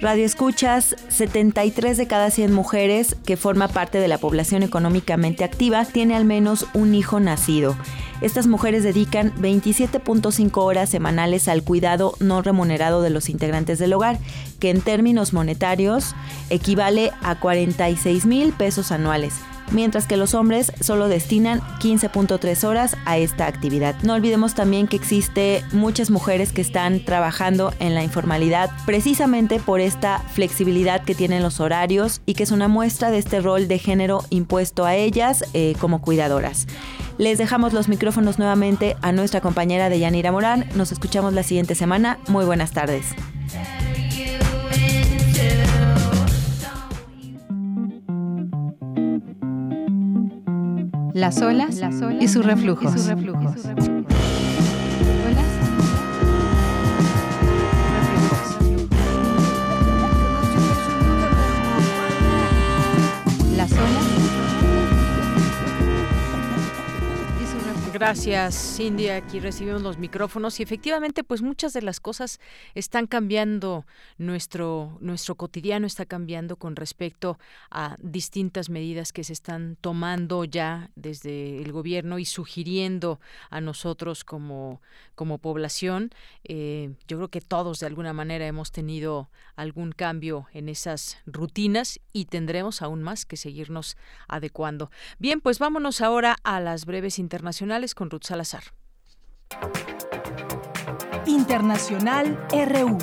Radio Escuchas, 73 de cada 100 mujeres que forma parte de la población económicamente activa tiene al menos un hijo nacido. Estas mujeres dedican 27.5 horas semanales al cuidado no remunerado de los integrantes del hogar, que en términos monetarios equivale a 46 mil pesos anuales mientras que los hombres solo destinan 15.3 horas a esta actividad. No olvidemos también que existe muchas mujeres que están trabajando en la informalidad precisamente por esta flexibilidad que tienen los horarios y que es una muestra de este rol de género impuesto a ellas eh, como cuidadoras. Les dejamos los micrófonos nuevamente a nuestra compañera de Yanira Morán. Nos escuchamos la siguiente semana. Muy buenas tardes. Las olas, Las olas y sus reflujos. Y sus reflujos. Las olas Gracias, Cindy. Aquí recibimos los micrófonos y efectivamente, pues muchas de las cosas están cambiando. Nuestro, nuestro cotidiano está cambiando con respecto a distintas medidas que se están tomando ya desde el gobierno y sugiriendo a nosotros como, como población. Eh, yo creo que todos de alguna manera hemos tenido algún cambio en esas rutinas y tendremos aún más que seguirnos adecuando. Bien, pues vámonos ahora a las breves internacionales con Ruth Salazar. Internacional RU.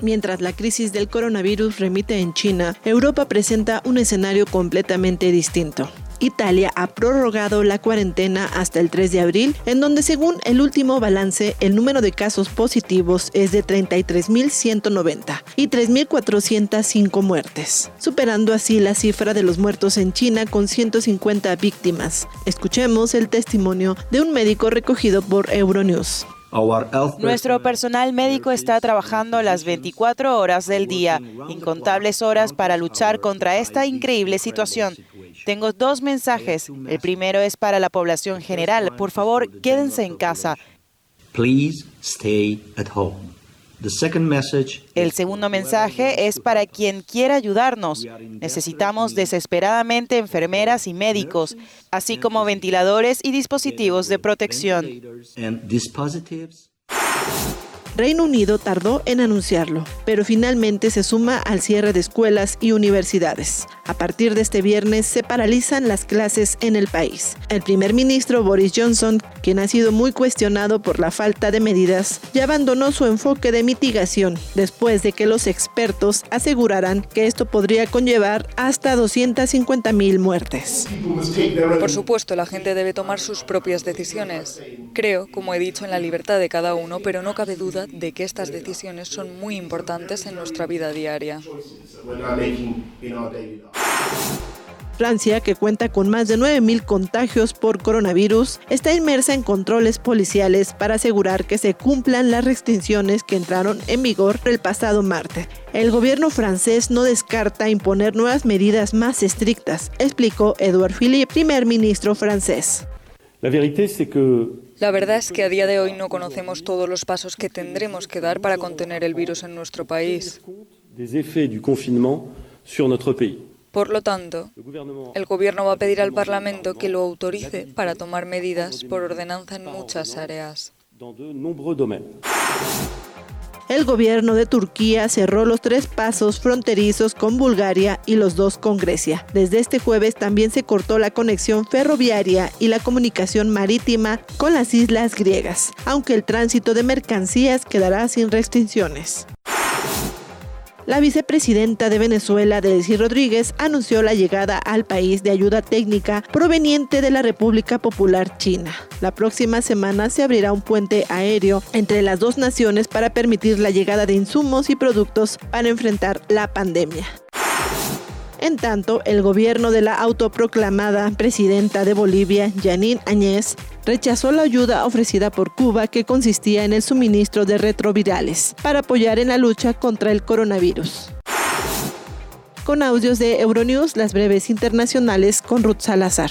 Mientras la crisis del coronavirus remite en China, Europa presenta un escenario completamente distinto. Italia ha prorrogado la cuarentena hasta el 3 de abril, en donde según el último balance, el número de casos positivos es de 33.190 y 3.405 muertes, superando así la cifra de los muertos en China con 150 víctimas. Escuchemos el testimonio de un médico recogido por Euronews. Nuestro personal médico está trabajando las 24 horas del día, incontables horas para luchar contra esta increíble situación. Tengo dos mensajes. El primero es para la población general. Por favor, quédense en casa. El segundo mensaje es para quien quiera ayudarnos. Necesitamos desesperadamente enfermeras y médicos, así como ventiladores y dispositivos de protección. Reino Unido tardó en anunciarlo, pero finalmente se suma al cierre de escuelas y universidades. A partir de este viernes se paralizan las clases en el país. El primer ministro Boris Johnson, quien ha sido muy cuestionado por la falta de medidas, ya abandonó su enfoque de mitigación después de que los expertos aseguraran que esto podría conllevar hasta 250 mil muertes. Por supuesto, la gente debe tomar sus propias decisiones. Creo, como he dicho, en la libertad de cada uno, pero no cabe duda de que estas decisiones son muy importantes en nuestra vida diaria. Francia, que cuenta con más de 9.000 contagios por coronavirus, está inmersa en controles policiales para asegurar que se cumplan las restricciones que entraron en vigor el pasado martes. El gobierno francés no descarta imponer nuevas medidas más estrictas, explicó Edouard Philippe, primer ministro francés. La verdad es que a día de hoy no conocemos todos los pasos que tendremos que dar para contener el virus en nuestro país. Por lo tanto, el Gobierno va a pedir al Parlamento que lo autorice para tomar medidas por ordenanza en muchas áreas. El gobierno de Turquía cerró los tres pasos fronterizos con Bulgaria y los dos con Grecia. Desde este jueves también se cortó la conexión ferroviaria y la comunicación marítima con las islas griegas, aunque el tránsito de mercancías quedará sin restricciones. La vicepresidenta de Venezuela, Delcy Rodríguez, anunció la llegada al país de ayuda técnica proveniente de la República Popular China. La próxima semana se abrirá un puente aéreo entre las dos naciones para permitir la llegada de insumos y productos para enfrentar la pandemia. En tanto, el gobierno de la autoproclamada presidenta de Bolivia, Janine Añez, rechazó la ayuda ofrecida por Cuba que consistía en el suministro de retrovirales para apoyar en la lucha contra el coronavirus. Con audios de Euronews, las breves internacionales con Ruth Salazar.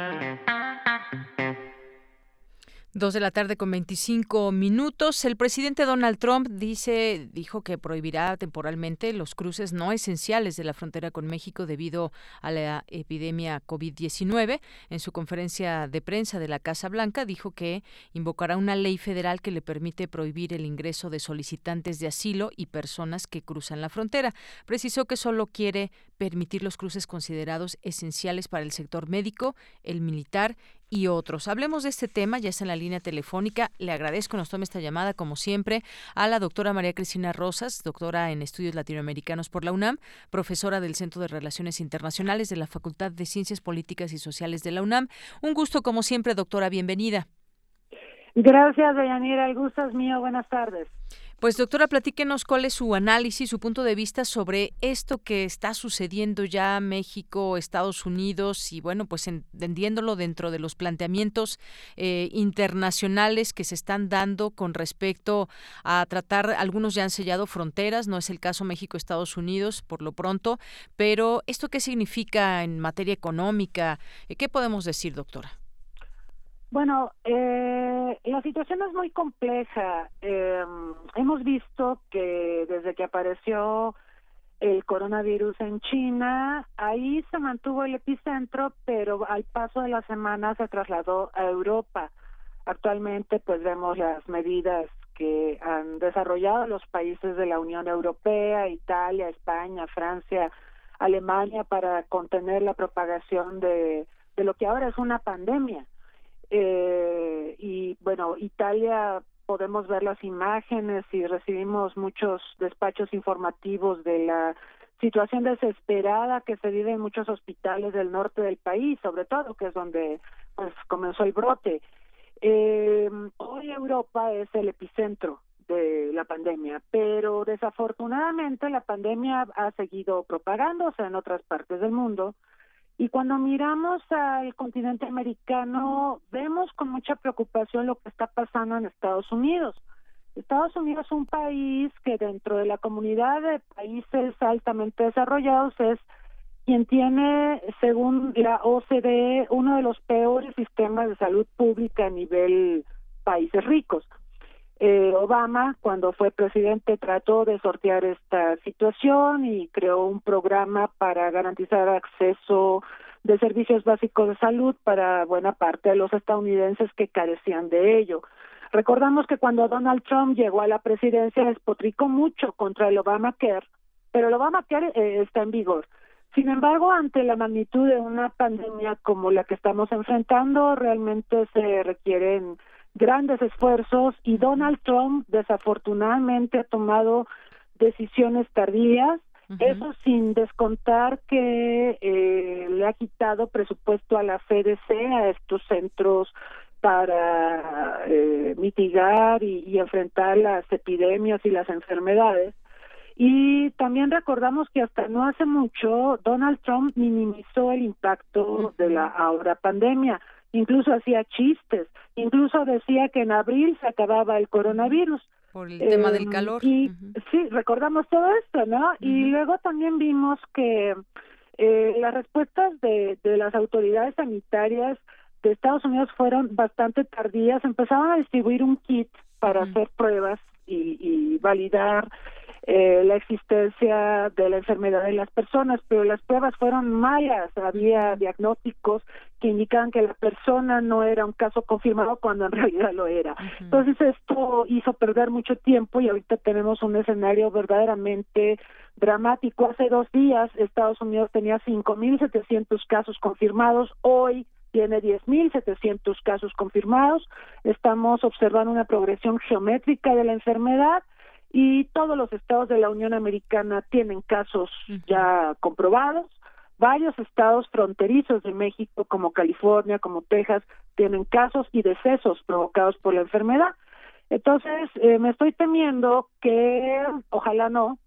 Dos de la tarde con 25 minutos. El presidente Donald Trump dice, dijo que prohibirá temporalmente los cruces no esenciales de la frontera con México debido a la epidemia COVID-19. En su conferencia de prensa de la Casa Blanca dijo que invocará una ley federal que le permite prohibir el ingreso de solicitantes de asilo y personas que cruzan la frontera. Precisó que solo quiere permitir los cruces considerados esenciales para el sector médico, el militar y otros. Hablemos de este tema, ya está en la línea telefónica. Le agradezco, nos tome esta llamada, como siempre, a la doctora María Cristina Rosas, doctora en estudios latinoamericanos por la UNAM, profesora del Centro de Relaciones Internacionales de la Facultad de Ciencias Políticas y Sociales de la UNAM. Un gusto, como siempre, doctora, bienvenida. Gracias, Deyanira. El gusto es mío. Buenas tardes. Pues doctora, platíquenos cuál es su análisis, su punto de vista sobre esto que está sucediendo ya México, Estados Unidos y bueno, pues entendiéndolo dentro de los planteamientos eh, internacionales que se están dando con respecto a tratar, algunos ya han sellado fronteras, no es el caso México-Estados Unidos por lo pronto, pero esto qué significa en materia económica, ¿qué podemos decir, doctora? Bueno, eh, la situación es muy compleja. Eh, hemos visto que desde que apareció el coronavirus en China, ahí se mantuvo el epicentro, pero al paso de la semana se trasladó a Europa. Actualmente, pues vemos las medidas que han desarrollado los países de la Unión Europea, Italia, España, Francia, Alemania para contener la propagación de lo que ahora es una pandemia eh, y bueno, Italia podemos ver las imágenes y recibimos muchos despachos informativos de la situación desesperada que se vive en muchos hospitales del norte del país, sobre todo, que es donde pues comenzó el brote. Eh, hoy Europa es el epicentro de la pandemia, pero desafortunadamente la pandemia ha seguido propagándose en otras partes del mundo y cuando miramos al continente americano, vemos con mucha preocupación lo que está pasando en Estados Unidos. Estados Unidos es un país que dentro de la comunidad de países altamente desarrollados es quien tiene, según la OCDE, uno de los peores sistemas de salud pública a nivel países ricos. Eh, Obama, cuando fue presidente, trató de sortear esta situación y creó un programa para garantizar acceso de servicios básicos de salud para buena parte de los estadounidenses que carecían de ello. Recordamos que cuando Donald Trump llegó a la presidencia despotricó mucho contra el Obamacare, pero el Obamacare eh, está en vigor. Sin embargo, ante la magnitud de una pandemia como la que estamos enfrentando, realmente se requieren grandes esfuerzos y Donald Trump desafortunadamente ha tomado decisiones tardías, eso sin descontar que eh, le ha quitado presupuesto a la CDC, a estos centros para eh, mitigar y, y enfrentar las epidemias y las enfermedades. Y también recordamos que hasta no hace mucho Donald Trump minimizó el impacto de la ahora pandemia incluso hacía chistes, incluso decía que en abril se acababa el coronavirus. Por el tema del em, calor. Y sí, recordamos todo esto, ¿no? Y luego también vimos que eh, las respuestas de, de las autoridades sanitarias de Estados Unidos fueron bastante tardías. Empezaban a distribuir un kit para hacer pruebas y, y validar eh, la existencia de la enfermedad en las personas, pero las pruebas fueron malas, había diagnósticos que indicaban que la persona no era un caso confirmado cuando en realidad lo era. Entonces esto hizo perder mucho tiempo y ahorita tenemos un escenario verdaderamente dramático. Hace dos días Estados Unidos tenía 5.700 casos confirmados, hoy tiene 10.700 casos confirmados. Estamos observando una progresión geométrica de la enfermedad y todos los estados de la Unión Americana tienen casos ya comprobados. Varios estados fronterizos de México, como California, como Texas, tienen casos y decesos provocados por la enfermedad. Entonces, eh, me estoy temiendo que, ojalá no,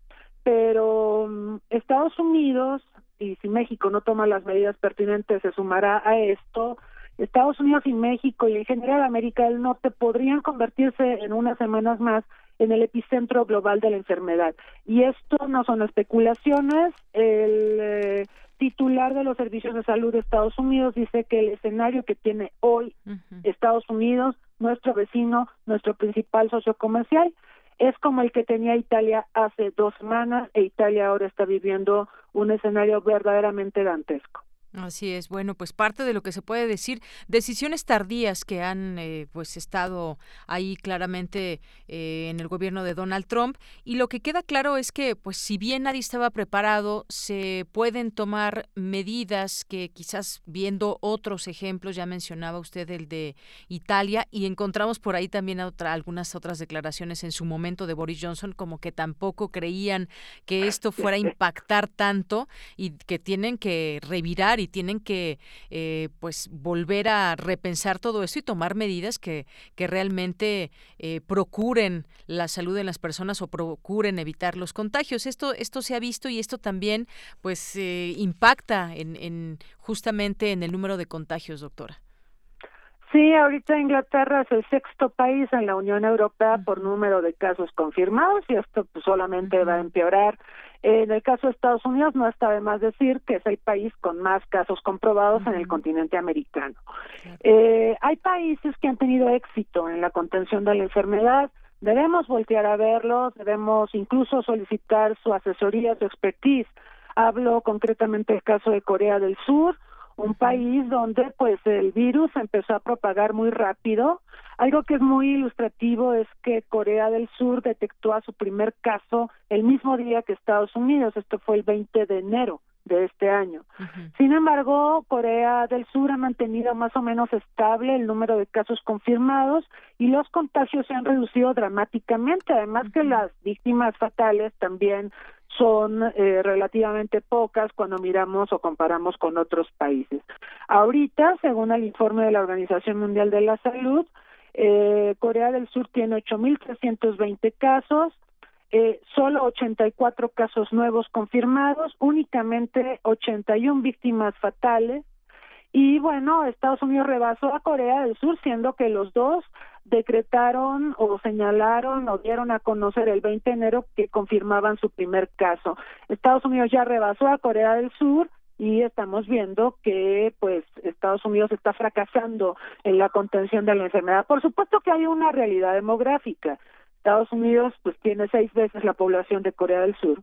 pero mm, Estados Unidos, y si México no toma las medidas pertinentes, se sumará a esto, Estados Unidos y México y en general América del Norte podrían convertirse en unas semanas más en el epicentro global de la enfermedad. Y esto no son especulaciones. El eh, titular de los servicios de salud de Estados Unidos dice que el escenario que tiene hoy Estados Unidos, nuestro vecino, nuestro principal socio comercial, es como el que tenía Italia hace dos semanas e Italia ahora está viviendo un escenario verdaderamente dantesco. Así es, bueno, pues parte de lo que se puede decir, decisiones tardías que han eh, pues estado ahí claramente eh, en el gobierno de Donald Trump. Y lo que queda claro es que pues si bien nadie estaba preparado, se pueden tomar medidas que quizás viendo otros ejemplos, ya mencionaba usted el de Italia y encontramos por ahí también otra, algunas otras declaraciones en su momento de Boris Johnson como que tampoco creían que esto fuera a impactar tanto y que tienen que revirar y tienen que eh, pues volver a repensar todo esto y tomar medidas que, que realmente eh, procuren la salud de las personas o procuren evitar los contagios. Esto, esto se ha visto y esto también pues eh, impacta en, en justamente en el número de contagios, doctora. Sí, ahorita Inglaterra es el sexto país en la Unión Europea por número de casos confirmados y esto pues, solamente va a empeorar. En el caso de Estados Unidos no está de más decir que es el país con más casos comprobados en el continente americano. Eh, hay países que han tenido éxito en la contención de la enfermedad. Debemos voltear a verlos, debemos incluso solicitar su asesoría, su expertise. Hablo concretamente del caso de Corea del Sur, un país donde pues el virus empezó a propagar muy rápido. Algo que es muy ilustrativo es que Corea del Sur detectó a su primer caso el mismo día que Estados Unidos, esto fue el 20 de enero de este año. Sin embargo, Corea del Sur ha mantenido más o menos estable el número de casos confirmados y los contagios se han reducido dramáticamente, además que las víctimas fatales también son eh, relativamente pocas cuando miramos o comparamos con otros países. Ahorita, según el informe de la Organización Mundial de la Salud, eh, Corea del Sur tiene 8.320 casos, eh, solo 84 casos nuevos confirmados, únicamente 81 víctimas fatales. Y bueno, Estados Unidos rebasó a Corea del Sur, siendo que los dos decretaron o señalaron o dieron a conocer el 20 de enero que confirmaban su primer caso. Estados Unidos ya rebasó a Corea del Sur y estamos viendo que pues Estados Unidos está fracasando en la contención de la enfermedad. Por supuesto que hay una realidad demográfica. Estados Unidos pues tiene seis veces la población de Corea del Sur.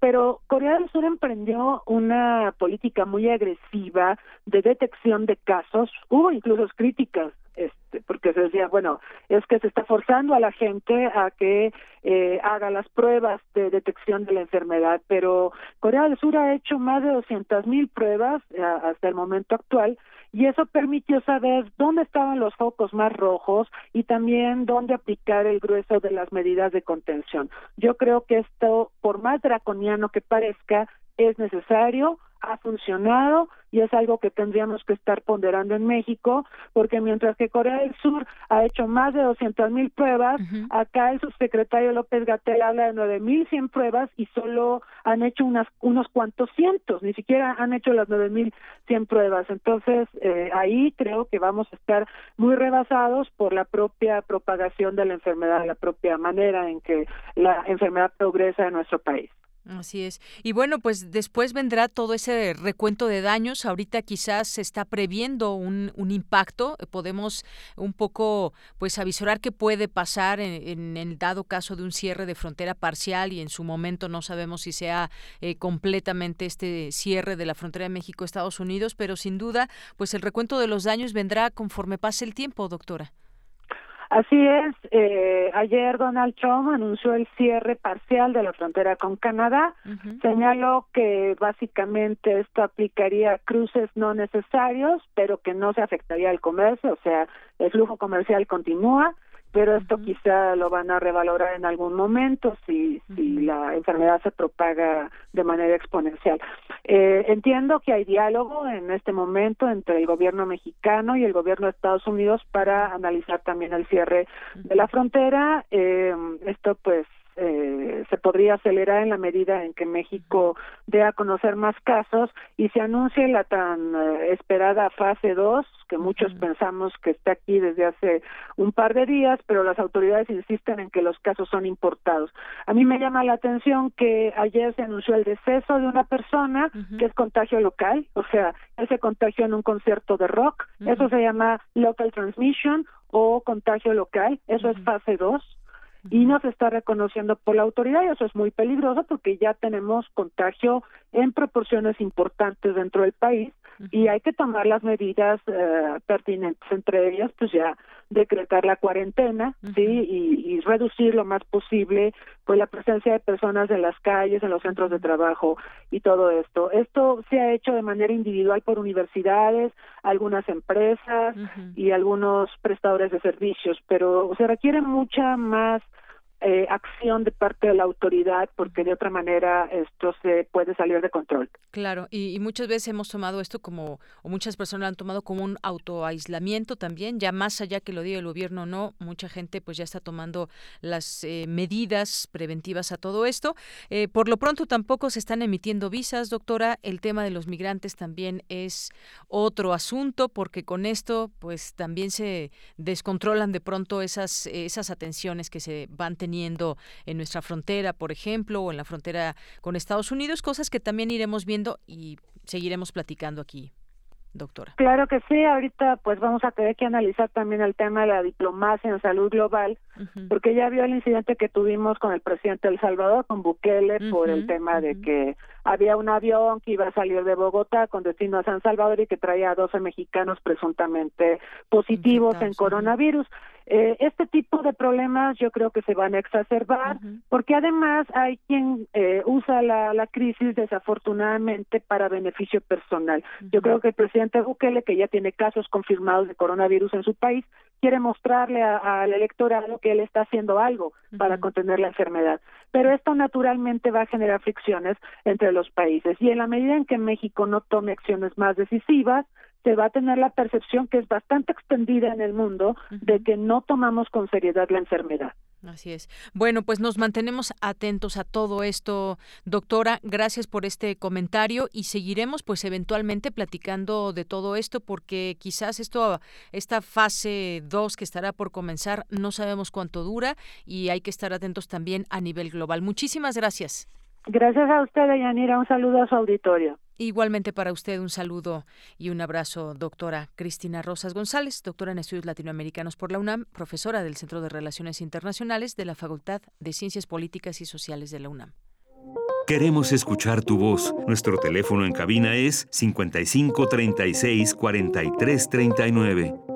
pero Corea del Sur emprendió una política muy agresiva de detección de casos. Hubo incluso críticas este, porque se decía, bueno, es que se está forzando a la gente a que eh, haga las pruebas de detección de la enfermedad, pero Corea del Sur ha hecho más de 200 mil pruebas eh, hasta el momento actual y eso permitió saber dónde estaban los focos más rojos y también dónde aplicar el grueso de las medidas de contención. Yo creo que esto, por más draconiano que parezca, es necesario ha funcionado y es algo que tendríamos que estar ponderando en México, porque mientras que Corea del Sur ha hecho más de 200 mil pruebas, acá el subsecretario López Gatel habla de 9 mil 100 pruebas y solo han hecho unas, unos cuantos cientos, ni siquiera han hecho las 9 mil 100 pruebas. Entonces, eh, ahí creo que vamos a estar muy rebasados por la propia propagación de la enfermedad, la propia manera en que la enfermedad progresa en nuestro país. Así es. Y bueno, pues después vendrá todo ese recuento de daños. Ahorita quizás se está previendo un, un impacto. Podemos un poco pues avisorar qué puede pasar en, el dado caso de un cierre de frontera parcial y en su momento no sabemos si sea eh, completamente este cierre de la frontera de México-Estados Unidos, pero sin duda pues el recuento de los daños vendrá conforme pase el tiempo, doctora. Así es, eh, ayer Donald Trump anunció el cierre parcial de la frontera con Canadá, señaló que básicamente esto aplicaría cruces no necesarios, pero que no se afectaría al comercio, o sea, el flujo comercial continúa, pero esto quizá lo van a revalorar en algún momento si, si la enfermedad se propaga de manera exponencial. Eh, entiendo que hay diálogo en este momento entre el gobierno mexicano y el gobierno de Estados Unidos para analizar también el cierre de la frontera. Eh, esto pues eh, se podría acelerar en la medida en que México dé a conocer más casos y se anuncie la tan eh, esperada fase 2, que muchos pensamos que está aquí desde hace un par de días, pero las autoridades insisten en que los casos son importados. A mí me llama la atención que ayer se anunció el deceso de una persona que es contagio local, o sea, ese contagio en un concierto de rock, eso se llama local transmission o contagio local, eso es fase 2 y no se está reconociendo por la autoridad y eso es muy peligroso porque ya tenemos contagio en proporciones importantes dentro del país y hay que tomar las medidas eh, pertinentes, entre ellas pues ya decretar la cuarentena, sí, y, y, reducir lo más posible pues la presencia de personas en las calles, en los centros de trabajo y todo esto. Esto se ha hecho de manera individual por universidades, algunas empresas y algunos prestadores de servicios, pero se requiere mucha más eh, acción de parte de la autoridad porque de otra manera esto se puede salir de control. Claro, y, muchas veces hemos tomado esto como, o muchas personas lo han tomado como un autoaislamiento también, ya más allá que lo diga el gobierno o no, mucha gente pues ya está tomando las eh, medidas preventivas a todo esto. Eh, por lo pronto tampoco se están emitiendo visas, doctora, el tema de los migrantes también es otro asunto porque con esto pues también se descontrolan de pronto esas, esas atenciones que se van teniendo teniendo en nuestra frontera, por ejemplo, o en la frontera con Estados Unidos, cosas que también iremos viendo y seguiremos platicando aquí doctora. Claro que sí, ahorita pues vamos a tener que analizar también el tema de la diplomacia en salud global, porque ya vio el incidente que tuvimos con el presidente de El Salvador, con Bukele, por el tema de que había un avión que iba a salir de Bogotá con destino a San Salvador y que traía a 12 mexicanos presuntamente positivos en coronavirus. Eh, este tipo de problemas yo creo que se van a exacerbar porque además hay quien eh, usa la, la, crisis desafortunadamente para beneficio personal. Yo creo que el presidente Bukele, que ya tiene casos confirmados de coronavirus en su país, quiere mostrarle al electorado que él está haciendo algo para contener la enfermedad. Pero esto naturalmente va a generar fricciones entre los países y en la medida en que México no tome acciones más decisivas, se va a tener la percepción que es bastante extendida en el mundo de que no tomamos con seriedad la enfermedad. Así es. Bueno, pues nos mantenemos atentos a todo esto, doctora. Gracias por este comentario y seguiremos, pues, eventualmente platicando de todo esto, porque quizás esto, esta fase 2 que estará por comenzar, no sabemos cuánto dura y hay que estar atentos también a nivel global. Muchísimas gracias. Gracias a usted, Yanira. Un saludo a su auditorio. Igualmente para usted un saludo y un abrazo, doctora Cristina Rosas González, doctora en estudios latinoamericanos por la UNAM, profesora del Centro de Relaciones Internacionales de la Facultad de Ciencias Políticas y Sociales de la UNAM. Queremos escuchar tu voz. Nuestro teléfono en cabina es 55 36 43 39.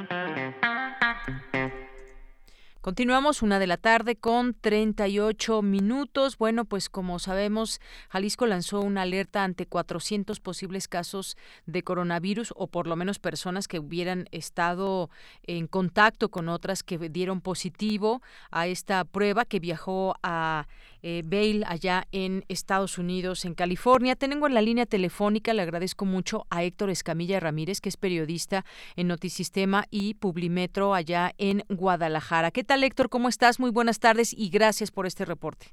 Continuamos una de la tarde con 38 minutos. Bueno, pues como sabemos, Jalisco lanzó una alerta ante 400 posibles casos de coronavirus o por lo menos personas que hubieran estado en contacto con otras que dieron positivo a esta prueba que viajó a eh, Bale allá en Estados Unidos, en California. Tengo en la línea telefónica, le agradezco mucho a Héctor Escamilla Ramírez, que es periodista en Notisistema y Publimetro allá en Guadalajara. ¿Qué tal, Héctor? ¿Cómo estás? Muy buenas tardes y gracias por este reporte.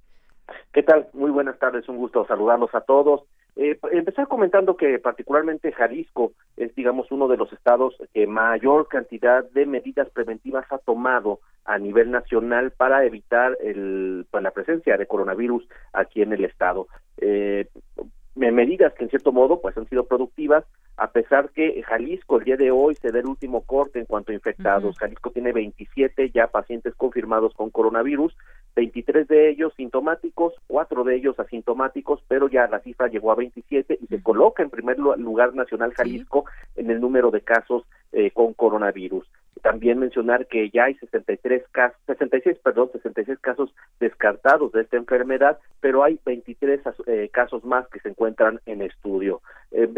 ¿Qué tal? Muy buenas tardes, un gusto saludarlos a todos. Eh, empezar comentando que particularmente Jalisco es, digamos, uno de los estados que mayor cantidad de medidas preventivas ha tomado a nivel nacional para evitar el, la presencia de coronavirus aquí en el estado. Eh, medidas que en cierto modo pues han sido productivas a pesar que Jalisco el día de hoy se da el último corte en cuanto a infectados. Jalisco tiene 27 ya pacientes confirmados con coronavirus, 23 de ellos sintomáticos, cuatro de ellos asintomáticos, pero ya la cifra llegó a 27 y se coloca en primer lugar nacional Jalisco en el número de casos eh, con coronavirus. También mencionar que ya hay 63 casos, 66, perdón, 66 casos descartados de esta enfermedad, pero hay 23 eh, casos más que se encuentran en estudio. Eh,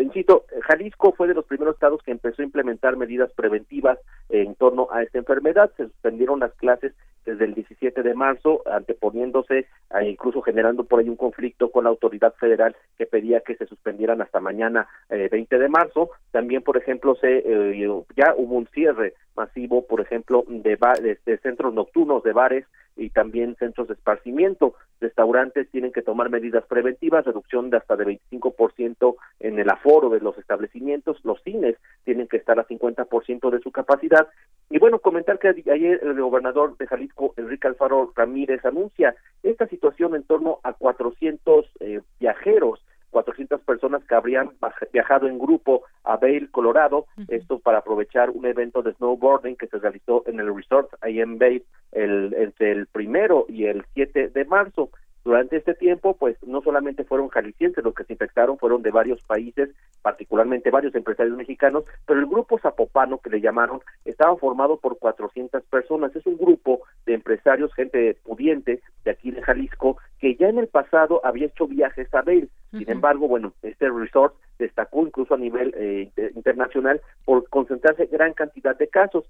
Jalisco fue de los primeros estados que empezó a implementar medidas preventivas en torno a esta enfermedad. Se suspendieron las clases desde el 17 de marzo, anteponiéndose e incluso generando por ahí un conflicto con la autoridad federal que pedía que se suspendieran hasta mañana 20 eh, de marzo. También, por ejemplo, se eh, ya hubo un cierre masivo, por ejemplo, de, de, centros nocturnos, de bares y también centros de esparcimiento. Restaurantes tienen que tomar medidas preventivas, reducción de hasta de 25% en el aforo de los establecimientos. Los cines tienen que estar a 50% de su capacidad. Y bueno, comentar que ayer el gobernador de Jalisco, Enrique Alfaro Ramírez, anuncia esta situación en torno a 400 eh, viajeros 400 personas que habrían viajado en grupo a Vail, Colorado, esto para aprovechar un evento de snowboarding que se realizó en el resort ahí en Vail el, entre el primero y el 7 de marzo. Durante este tiempo, pues no solamente fueron jaliscienses los que se infectaron, fueron de varios países particularmente varios empresarios mexicanos, pero el grupo Zapopano que le llamaron estaba formado por 400 personas. Es un grupo de empresarios, gente pudiente de aquí de Jalisco, que ya en el pasado había hecho viajes a Bale. Sin embargo, bueno, este resort destacó incluso a nivel eh, internacional por concentrarse gran cantidad de casos.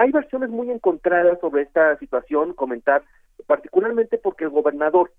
Hay versiones muy encontradas sobre esta situación, comentar particularmente porque el gobernador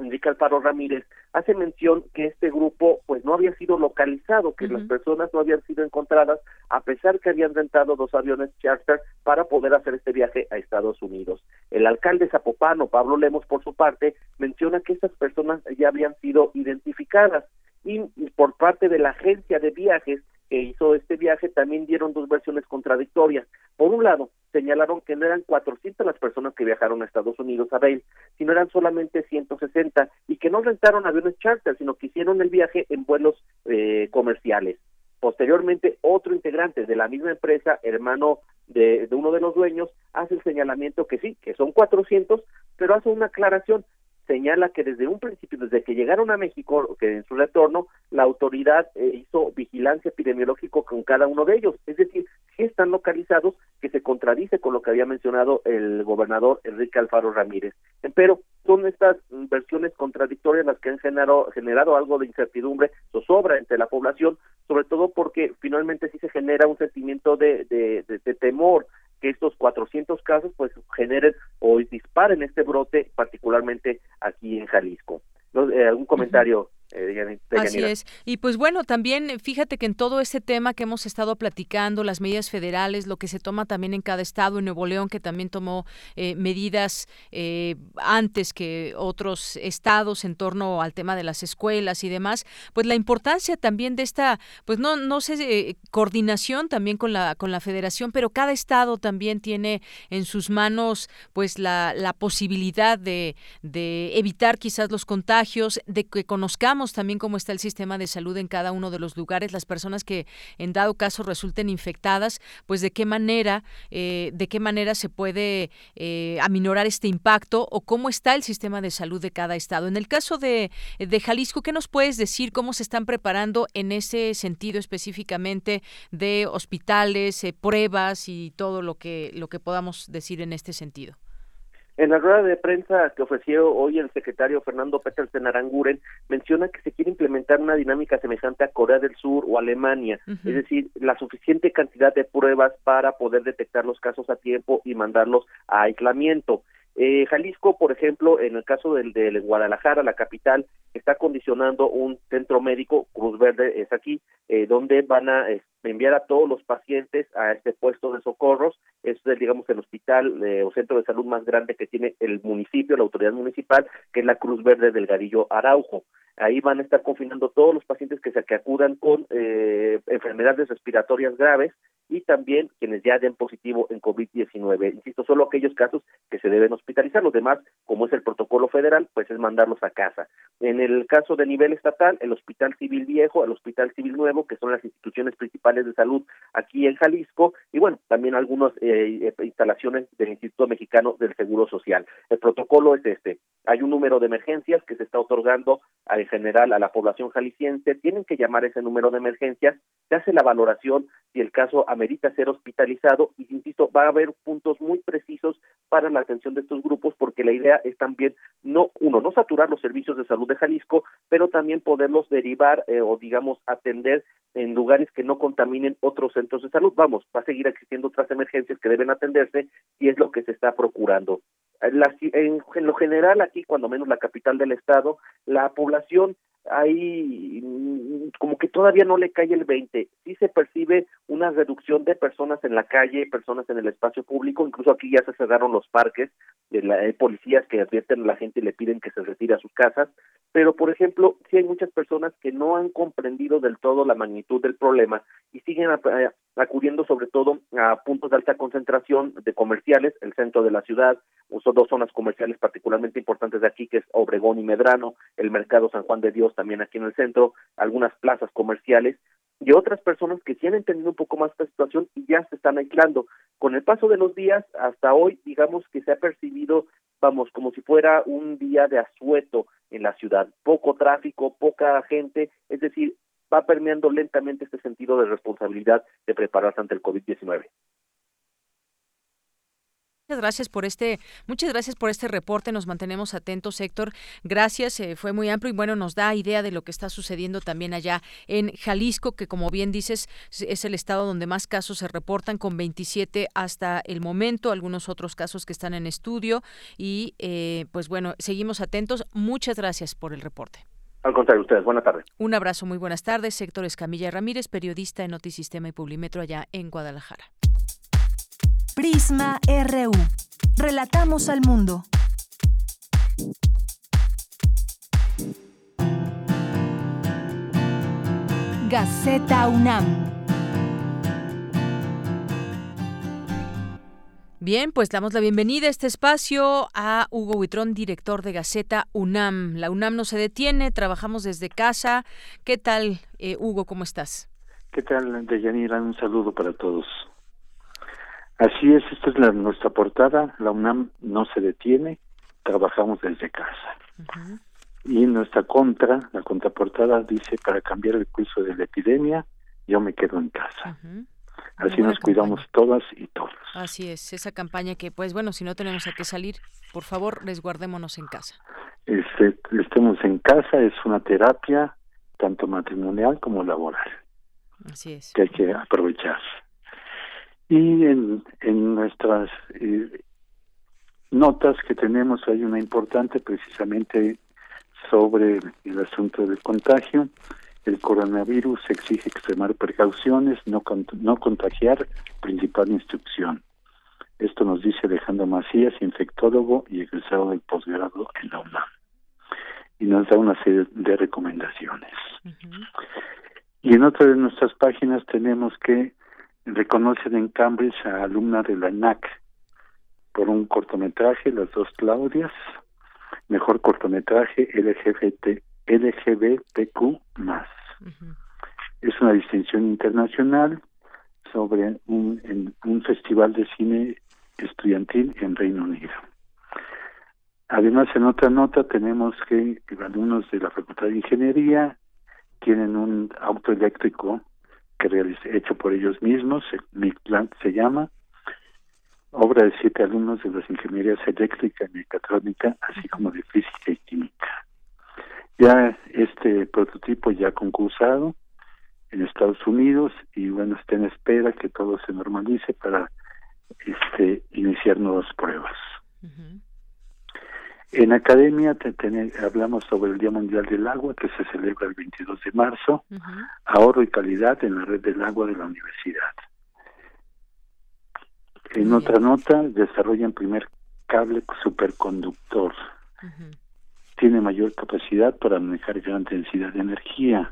Enrique Alfaro Ramírez hace mención que este grupo pues no había sido localizado, que las personas no habían sido encontradas a pesar que habían rentado dos aviones charter para poder hacer este viaje a Estados Unidos. El alcalde zapopano, Pablo Lemos, por su parte, menciona que estas personas ya habían sido identificadas y por parte de la agencia de viajes que hizo este viaje también dieron dos versiones contradictorias. Por un lado, señalaron que no eran 400 las personas que viajaron a Estados Unidos a Bale, sino eran solamente 160 y que no rentaron aviones charter, sino que hicieron el viaje en vuelos eh, comerciales. Posteriormente, otro integrante de la misma empresa, hermano de, de, uno de los dueños, hace el señalamiento que sí, que son 400, pero hace una aclaración señala que desde un principio, desde que llegaron a México, que en su retorno, la autoridad eh, hizo vigilancia epidemiológica con cada uno de ellos. Es decir, si están localizados, que se contradice con lo que había mencionado el gobernador Enrique Alfaro Ramírez. Pero son estas versiones contradictorias las que han generado, generado algo de incertidumbre, zozobra entre la población, sobre todo porque finalmente sí se genera un sentimiento de, de, de temor que estos 400 casos pues generen o disparen este brote, particularmente aquí en Jalisco. Eh, ¿Algún comentario? Eh, Así es. Y pues bueno, también fíjate que en todo este tema que hemos estado platicando, las medidas federales, lo que se toma también en cada estado, en Nuevo León, que también tomó eh, medidas eh, antes que otros estados en torno al tema de las escuelas y demás, pues la importancia también de esta, pues no, no sé, coordinación también con la, con la federación, pero cada estado también tiene en sus manos pues la, la posibilidad de, de evitar quizás los contagios, de que conozcamos también cómo está el sistema de salud en cada uno de los lugares, las personas que en dado caso resulten infectadas, pues de qué manera, eh, de qué manera se puede eh, aminorar este impacto o cómo está el sistema de salud de cada estado. En el caso de, de Jalisco, ¿qué nos puedes decir? ¿Cómo se están preparando en ese sentido específicamente de hospitales, eh, pruebas y todo lo que, lo que podamos decir en este sentido? En la rueda de prensa que ofreció hoy el secretario Fernando Petersen Aranguren, menciona que se quiere implementar una dinámica semejante a Corea del Sur o Alemania, es decir, la suficiente cantidad de pruebas para poder detectar los casos a tiempo y mandarlos a aislamiento. Eh, Jalisco, por ejemplo, en el caso del de Guadalajara, la capital, está condicionando un centro médico, Cruz Verde es aquí, eh, donde van a enviar a todos los pacientes a este puesto de socorros. Es, digamos, el hospital eh, o centro de salud más grande que tiene el municipio, la autoridad municipal, que es la Cruz Verde del Garillo Araujo. Ahí van a estar confinando todos los pacientes que se acudan con eh, enfermedades respiratorias graves y también quienes ya den positivo en COVID-19. Insisto, solo aquellos casos que se deben hospitalizar. Los demás, como es el protocolo federal, pues es mandarlos a casa. En caso de nivel estatal, el Hospital Civil Viejo, el Hospital Civil Nuevo, que son las instituciones principales de salud aquí en Jalisco, y bueno, también algunas eh, instalaciones del Instituto Mexicano del Seguro Social. El protocolo es este. Hay un número de emergencias que se está otorgando a general a la población jalisciense, tienen que llamar ese número de emergencias, se hace la valoración si el caso amerita ser hospitalizado y, insisto, va a haber puntos muy precisos para la atención de estos grupos porque la idea es también, no uno, no saturar los servicios de salud de Jalisco, pero también poderlos derivar eh, o, digamos, atender en lugares que no contaminen otros centros de salud. Vamos, va a seguir existiendo otras emergencias que deben atenderse y es lo que se está procurando. en, en lo general, aquí, cuando menos la capital del estado, la población hay como que todavía no le cae el 20. Sí se percibe una reducción de personas en la calle, personas en el espacio público, incluso aquí ya se cerraron los parques, hay policías que advierten a la gente y le piden que se retire a sus casas, pero por ejemplo, sí hay muchas personas que no han comprendido del todo la magnitud del problema y siguen eh, acudiendo sobre todo a puntos de alta concentración de comerciales, el centro de la ciudad, son dos zonas comerciales particularmente importantes de aquí, que es Obregón y Medrano, el mercado San Juan de Dios también aquí en el centro, algunas plazas comerciales, y otras personas que sí han entendido un poco más esta situación y ya se están aislando. Con el paso de los días, hasta hoy, digamos que se ha percibido, vamos, como si fuera un día de asueto en la ciudad. Poco tráfico, poca gente, es decir, va permeando lentamente este sentido de responsabilidad de prepararse ante el COVID-19. Muchas gracias por este, muchas gracias por este reporte. Nos mantenemos atentos, Héctor. Gracias, eh, fue muy amplio y bueno, nos da idea de lo que está sucediendo también allá en Jalisco, que como bien dices, es el estado donde más casos se reportan, con 27 hasta el momento, algunos otros casos que están en estudio. Y eh, pues bueno, seguimos atentos. Muchas gracias por el reporte. Al contrario, ustedes, buenas tardes. Un abrazo, muy buenas tardes. Héctor Escamilla Ramírez, periodista en Notisistema y Publimetro allá en Guadalajara. Prisma RU. Relatamos al mundo. Gaceta UNAM. Bien, pues damos la bienvenida a este espacio a Hugo Huitrón, director de Gaceta UNAM. La UNAM no se detiene, trabajamos desde casa. ¿Qué tal, eh, Hugo? ¿Cómo estás? ¿Qué tal, Deyanira? Un saludo para todos. Así es, esta es la, nuestra portada. La UNAM no se detiene, trabajamos desde casa. Y nuestra contra, la contraportada dice, para cambiar el curso de la epidemia, yo me quedo en casa. Así nos cuidamos todas y todos. Así es, esa campaña que, pues bueno, si no tenemos a qué salir, por favor, resguardémonos en casa. Este, estemos en casa, es una terapia, tanto matrimonial como laboral. Así es. Que hay que aprovechar. Y en, en nuestras eh, notas que tenemos hay una importante precisamente sobre el asunto del contagio. El coronavirus exige extremar precauciones, no, no contagiar, principal instrucción. Esto nos dice Alejandro Macías, infectólogo y egresado del posgrado en la UNAM. Y nos da una serie de recomendaciones. Y en otra de nuestras páginas tenemos que reconocen en Cambridge a alumna de la NAC por un cortometraje, las dos Claudias, mejor cortometraje LGBT, LGBTQ más. Es una distinción internacional sobre un, un festival de cine estudiantil en Reino Unido. Además, en otra nota tenemos que alumnos de la Facultad de Ingeniería tienen un auto eléctrico que realicé, hecho por ellos mismos, mi plan se llama, obra de siete alumnos de las ingenierías eléctrica y mecatrónica, así como de física y química. Ya este prototipo ya concursado en Estados Unidos y bueno, está en espera que todo se normalice para este iniciar nuevas pruebas. En academia te, hablamos sobre el Día Mundial del Agua que se celebra el 22 de marzo, ahorro y calidad en la red del agua de la universidad. En otra nota, desarrollan primer cable superconductor. Tiene mayor capacidad para manejar gran densidad de energía.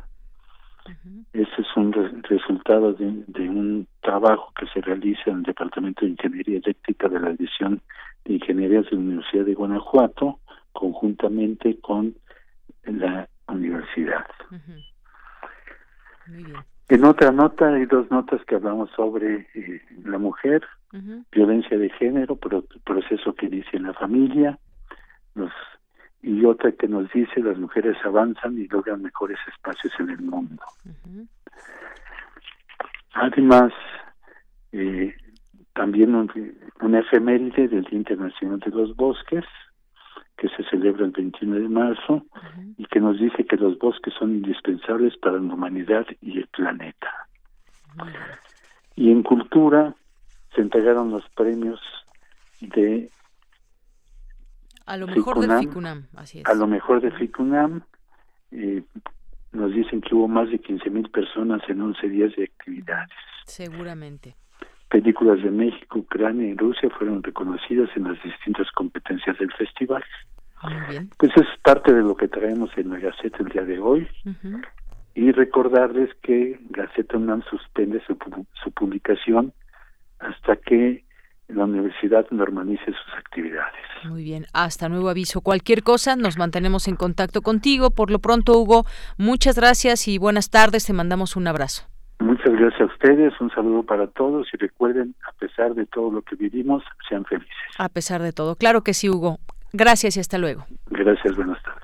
Ese es un resultado de, un trabajo que se realiza en el Departamento de Ingeniería Eléctrica de la División de Ingenierías de la Universidad de Guanajuato, conjuntamente con la universidad. En otra nota hay dos notas que hablamos sobre eh, la mujer, violencia de género, proceso que inicia en la familia, los y otra que nos dice las mujeres avanzan y logran mejores espacios en el mundo. Además, eh, también un, una efeméride del Día Internacional de los Bosques, que se celebra el 21 de marzo y que nos dice que los bosques son indispensables para la humanidad y el planeta. Y en cultura se entregaron los premios de a lo mejor de FICUNAM, así es. A lo mejor de FICUNAM. Eh, nos dicen que hubo más de 15 mil personas en 11 días de actividades. Seguramente. Películas de México, Ucrania y Rusia fueron reconocidas en las distintas competencias del festival. Muy bien. Pues es parte de lo que traemos en la Gaceta el día de hoy. Y recordarles que Gaceta UNAM suspende su, su publicación hasta que la universidad normalice sus actividades. Muy bien, hasta nuevo aviso. Cualquier cosa, nos mantenemos en contacto contigo. Por lo pronto, Hugo, muchas gracias y buenas tardes. Te mandamos un abrazo. Muchas gracias a ustedes, un saludo para todos y recuerden, a pesar de todo lo que vivimos, sean felices. A pesar de todo, claro que sí, Hugo. Gracias y hasta luego. Gracias, buenas tardes.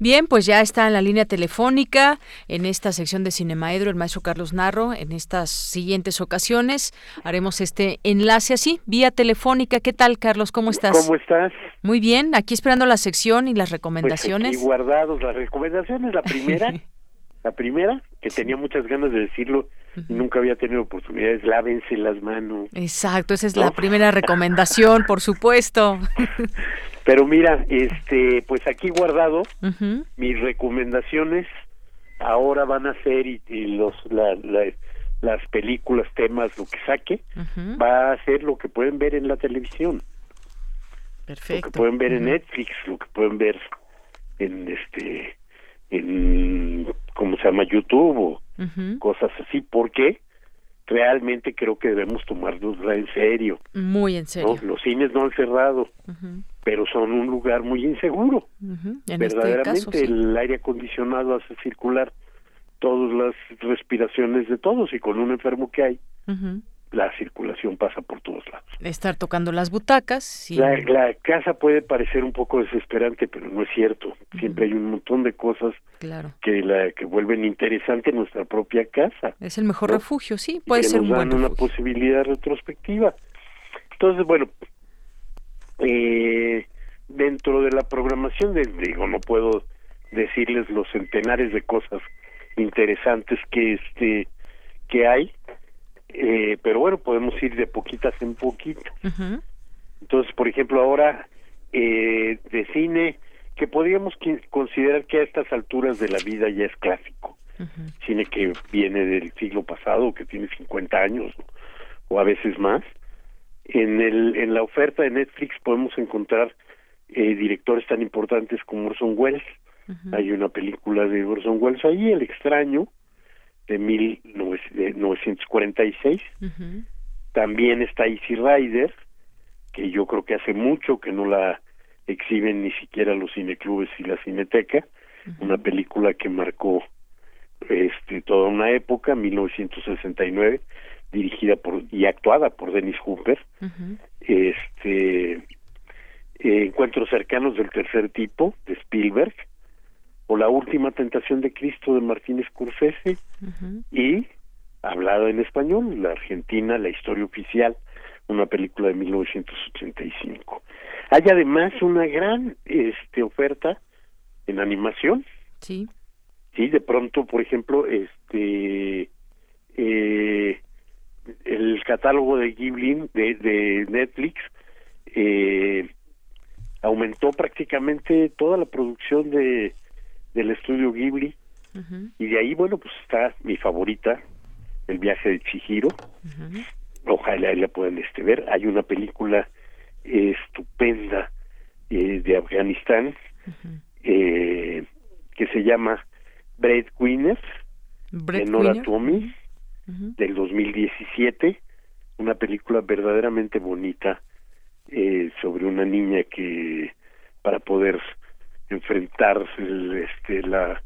Bien, pues ya está en la línea telefónica en esta sección de Cinemaedro el maestro Carlos Narro. En estas siguientes ocasiones haremos este enlace así, vía telefónica. ¿Qué tal, Carlos? ¿Cómo estás? ¿Cómo estás? Muy bien, aquí esperando la sección y las Pues recomendaciones. aquí guardados las recomendaciones. La primera, la primera, que tenía muchas ganas de decirlo y nunca había tenido oportunidades, lávense las manos. Exacto, esa es la primera recomendación, por supuesto. Pero mira, este, pues aquí guardado, mis recomendaciones ahora van a ser y, y los la- la- las películas, temas, lo que saque, va a ser lo que pueden ver en la televisión, Perfecto. lo que pueden ver en. Netflix, lo que pueden ver en este en cómo se llama YouTube o cosas así, porque realmente creo que debemos tomarnos en serio. Muy en serio. ¿no? Los cines no han cerrado, pero son un lugar muy inseguro. En Verdaderamente este caso, sí. el aire acondicionado hace circular todas las respiraciones de todos y con un enfermo que hay. La circulación pasa por todos lados. Estar tocando las butacas. sí. La, la casa puede parecer un poco desesperante, pero no es cierto. Siempre hay un montón de cosas Claro. que la que vuelven interesante nuestra propia casa. Es el mejor ¿no? refugio, sí, y puede que ser nos un buen una refugio. posibilidad retrospectiva. Entonces, bueno, eh, dentro de la programación, de, digo, no puedo decirles los centenares de cosas interesantes que este que hay, eh, pero bueno, podemos ir de poquitas en poquito. Ujú. Entonces, por ejemplo, ahora eh, de cine que podríamos considerar que a estas alturas de la vida ya es clásico. Cine que viene del siglo pasado, que tiene 50 años o a veces más. En, el, en la oferta de Netflix podemos encontrar eh, directores tan importantes como Orson Welles. Hay una película de Orson Welles ahí, El extraño, de 1946. Ujú. También está Easy Rider, que yo creo que hace mucho que no la exhiben ni siquiera los cineclubes y la cineteca. Una película que marcó este toda una época, 1969, dirigida por y actuada por Dennis Hooper. Este eh, Encuentros cercanos del tercer tipo de Spielberg o La última tentación de Cristo de Martín Scorsese y hablada en español, La Argentina, la historia oficial, una película de 1985. Hay además una gran este oferta en animación. Sí. Sí, de pronto, por ejemplo, este eh, el catálogo de Ghibli de, de Netflix eh, aumentó prácticamente toda la producción de del estudio Ghibli. Y de ahí bueno pues está mi favorita el viaje de Chihiro. Ojalá la puedan este ver. Hay una película eh, estupenda eh, de Afganistán eh, que se llama Breadwinners de Nora Breadwinner. Twomey del 2017 una película verdaderamente bonita eh, sobre una niña que para poder enfrentar el, este, la,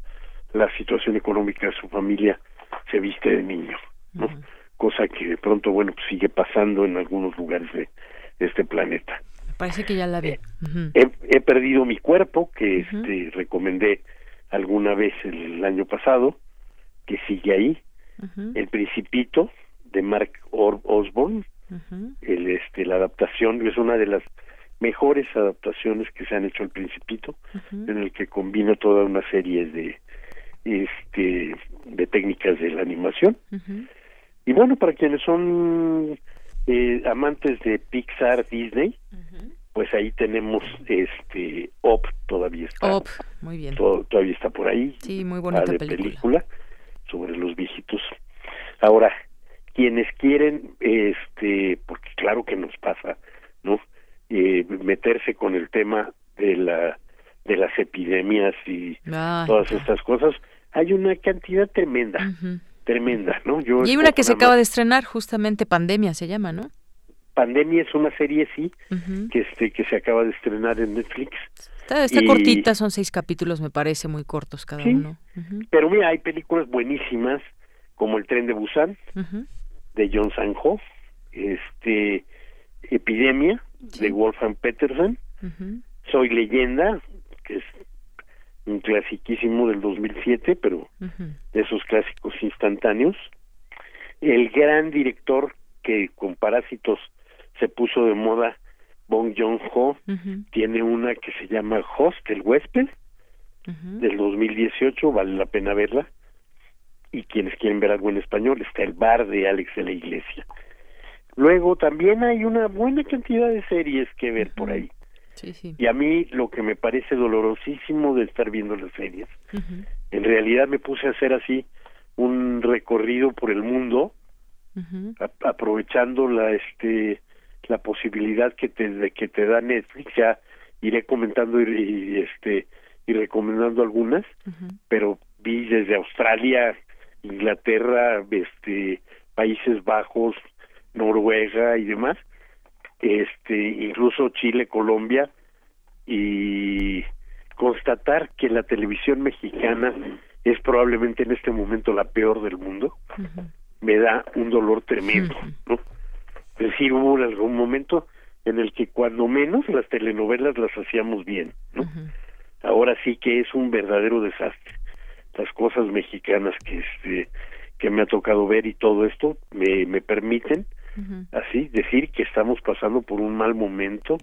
la situación económica de su familia se viste de niño, ¿no? cosa que de pronto bueno pues sigue pasando en algunos lugares de, este planeta. Parece que ya la vi. Ujú. He, he perdido mi cuerpo que este recomendé alguna vez el año pasado que sigue ahí el Principito de Mark Or- Osborne el este la adaptación es una de las mejores adaptaciones que se han hecho al Principito en el que combina toda una serie de este de técnicas de la animación. Y bueno para quienes son eh, amantes de Pixar Disney pues ahí tenemos este Op todavía está. Op, muy bien. to- todavía está por ahí. Sí, muy bonita padre película. sobre los viejitos. Ahora quienes quieren este porque claro que nos pasa no Eh, meterse con el tema de la de las epidemias y Ah, todas estas cosas hay una cantidad tremenda tremenda, ¿no? Yo y hay una que se acaba de estrenar, justamente Pandemia se llama, ¿no? Pandemia es una serie, sí, que este que se acaba de estrenar en Netflix. Está, cortita, son seis capítulos, me parece, muy cortos cada uno. Pero mira, hay películas buenísimas, como El tren de Busan, de John Sanjo, este, Epidemia, de Wolfgang Petersen, Soy Leyenda, que es un clasiquísimo del 2007, pero de esos clásicos instantáneos. El gran director que con Parásitos se puso de moda, Bong Joon-ho, tiene una que se llama Host, el huésped, del 2018, vale la pena verla. Y quienes quieren ver algo en español, está El bar de Alex de la Iglesia. Luego también hay una buena cantidad de series que ver por ahí. Y a mí lo que me parece dolorosísimo de estar viendo las series, en realidad me puse a hacer así un recorrido por el mundo, aprovechando la este la posibilidad que te de que te da Netflix, ya iré comentando y, este y recomendando algunas, pero vi desde Australia, Inglaterra, este Países Bajos, Noruega y demás, este incluso Chile, Colombia y constatar que la televisión mexicana es probablemente en este momento la peor del mundo me da un dolor tremendo no es decir hubo algún momento en el que cuando menos las telenovelas las hacíamos bien no ahora sí que es un verdadero desastre. Las cosas mexicanas que este que me ha tocado ver y todo esto me, me permiten así decir que estamos pasando por un mal momento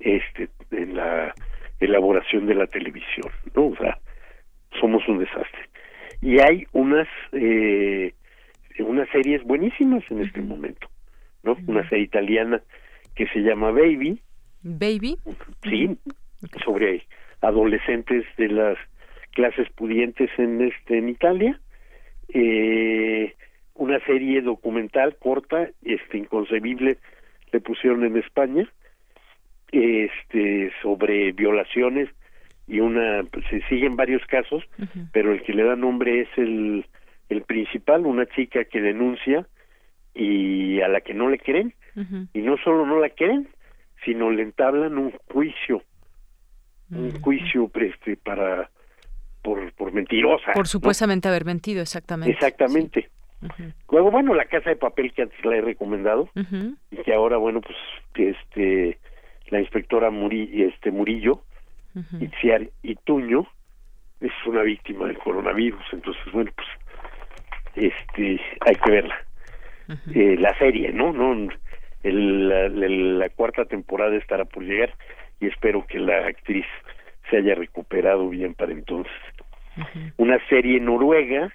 este en la elaboración de la televisión no o sea somos un desastre. Y hay unas eh, unas series buenísimas en este momento no una serie italiana que se llama Baby. Baby. Sí sobre adolescentes de las clases pudientes en este en Italia. Eh, una serie documental corta, este inconcebible, le pusieron en España, este sobre violaciones y una pues, se siguen varios casos, pero el que le da nombre es el el principal, una chica que denuncia y a la que no le creen y no solo no la creen, sino le entablan un juicio, un juicio este para por, por mentirosa. Por supuestamente haber mentido, exactamente. Exactamente. Luego, bueno, la casa de papel que antes la he recomendado. Y que ahora, bueno, pues este la inspectora Muri, este Murillo, Itziar Ituño, es una víctima del coronavirus, entonces, bueno, pues este hay que verla. Eh, la serie, ¿no? no el, la, cuarta temporada estará por llegar y espero que la actriz se haya recuperado bien para entonces. Una serie noruega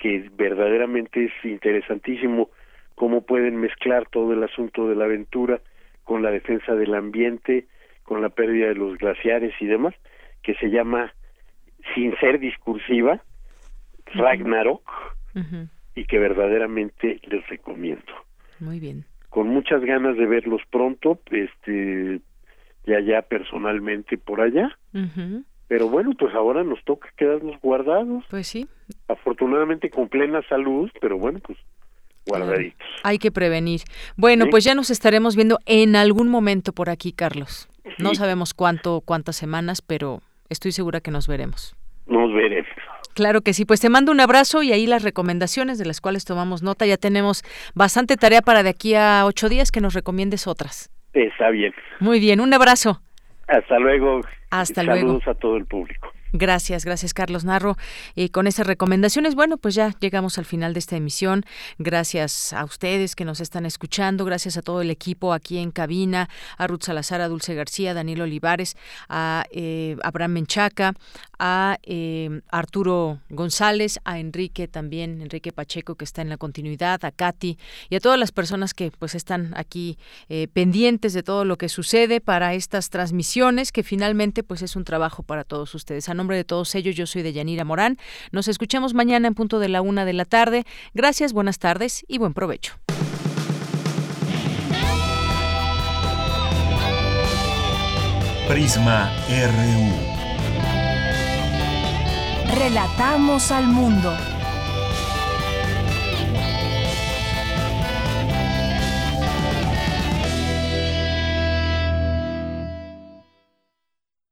que verdaderamente es interesantísimo cómo pueden mezclar todo el asunto de la aventura con la defensa del ambiente, con la pérdida de los glaciares y demás, que se llama Sin ser discursiva, Ragnarok, y que verdaderamente les recomiendo. Muy bien. Con muchas ganas de verlos pronto, este, ya ya personalmente por allá. Pero bueno, pues ahora nos toca quedarnos guardados. Pues sí. Afortunadamente con plena salud, pero bueno, pues guardaditos. Hay que prevenir. Bueno, pues ya nos estaremos viendo en algún momento por aquí, Carlos. No sabemos cuánto, cuántas semanas, pero estoy segura que nos veremos. Nos veremos. Claro que sí, pues te mando un abrazo y ahí las recomendaciones de las cuales tomamos nota. Ya tenemos bastante tarea para de aquí a ocho días que nos recomiendes otras. Está bien. Muy bien, un abrazo. Hasta luego. Hasta luego. Saludos a todo el público. Gracias, gracias Carlos Narro. Y con esas recomendaciones, bueno, pues ya llegamos al final de esta emisión. Gracias a ustedes que nos están escuchando, gracias a todo el equipo aquí en cabina, a Ruth Salazar, a Dulce García, a Daniel Olivares, a eh, Abraham Menchaca, a eh, Arturo González, a Enrique también, Enrique Pacheco que está en la continuidad, a Katy y a todas las personas que pues están aquí eh, pendientes de todo lo que sucede para estas transmisiones que finalmente pues es un trabajo para todos ustedes nombre de todos ellos, yo soy de Yanira Morán. Nos escuchamos mañana en punto de la una de la tarde. Gracias, buenas tardes y buen provecho. Prisma RU. Relatamos al mundo.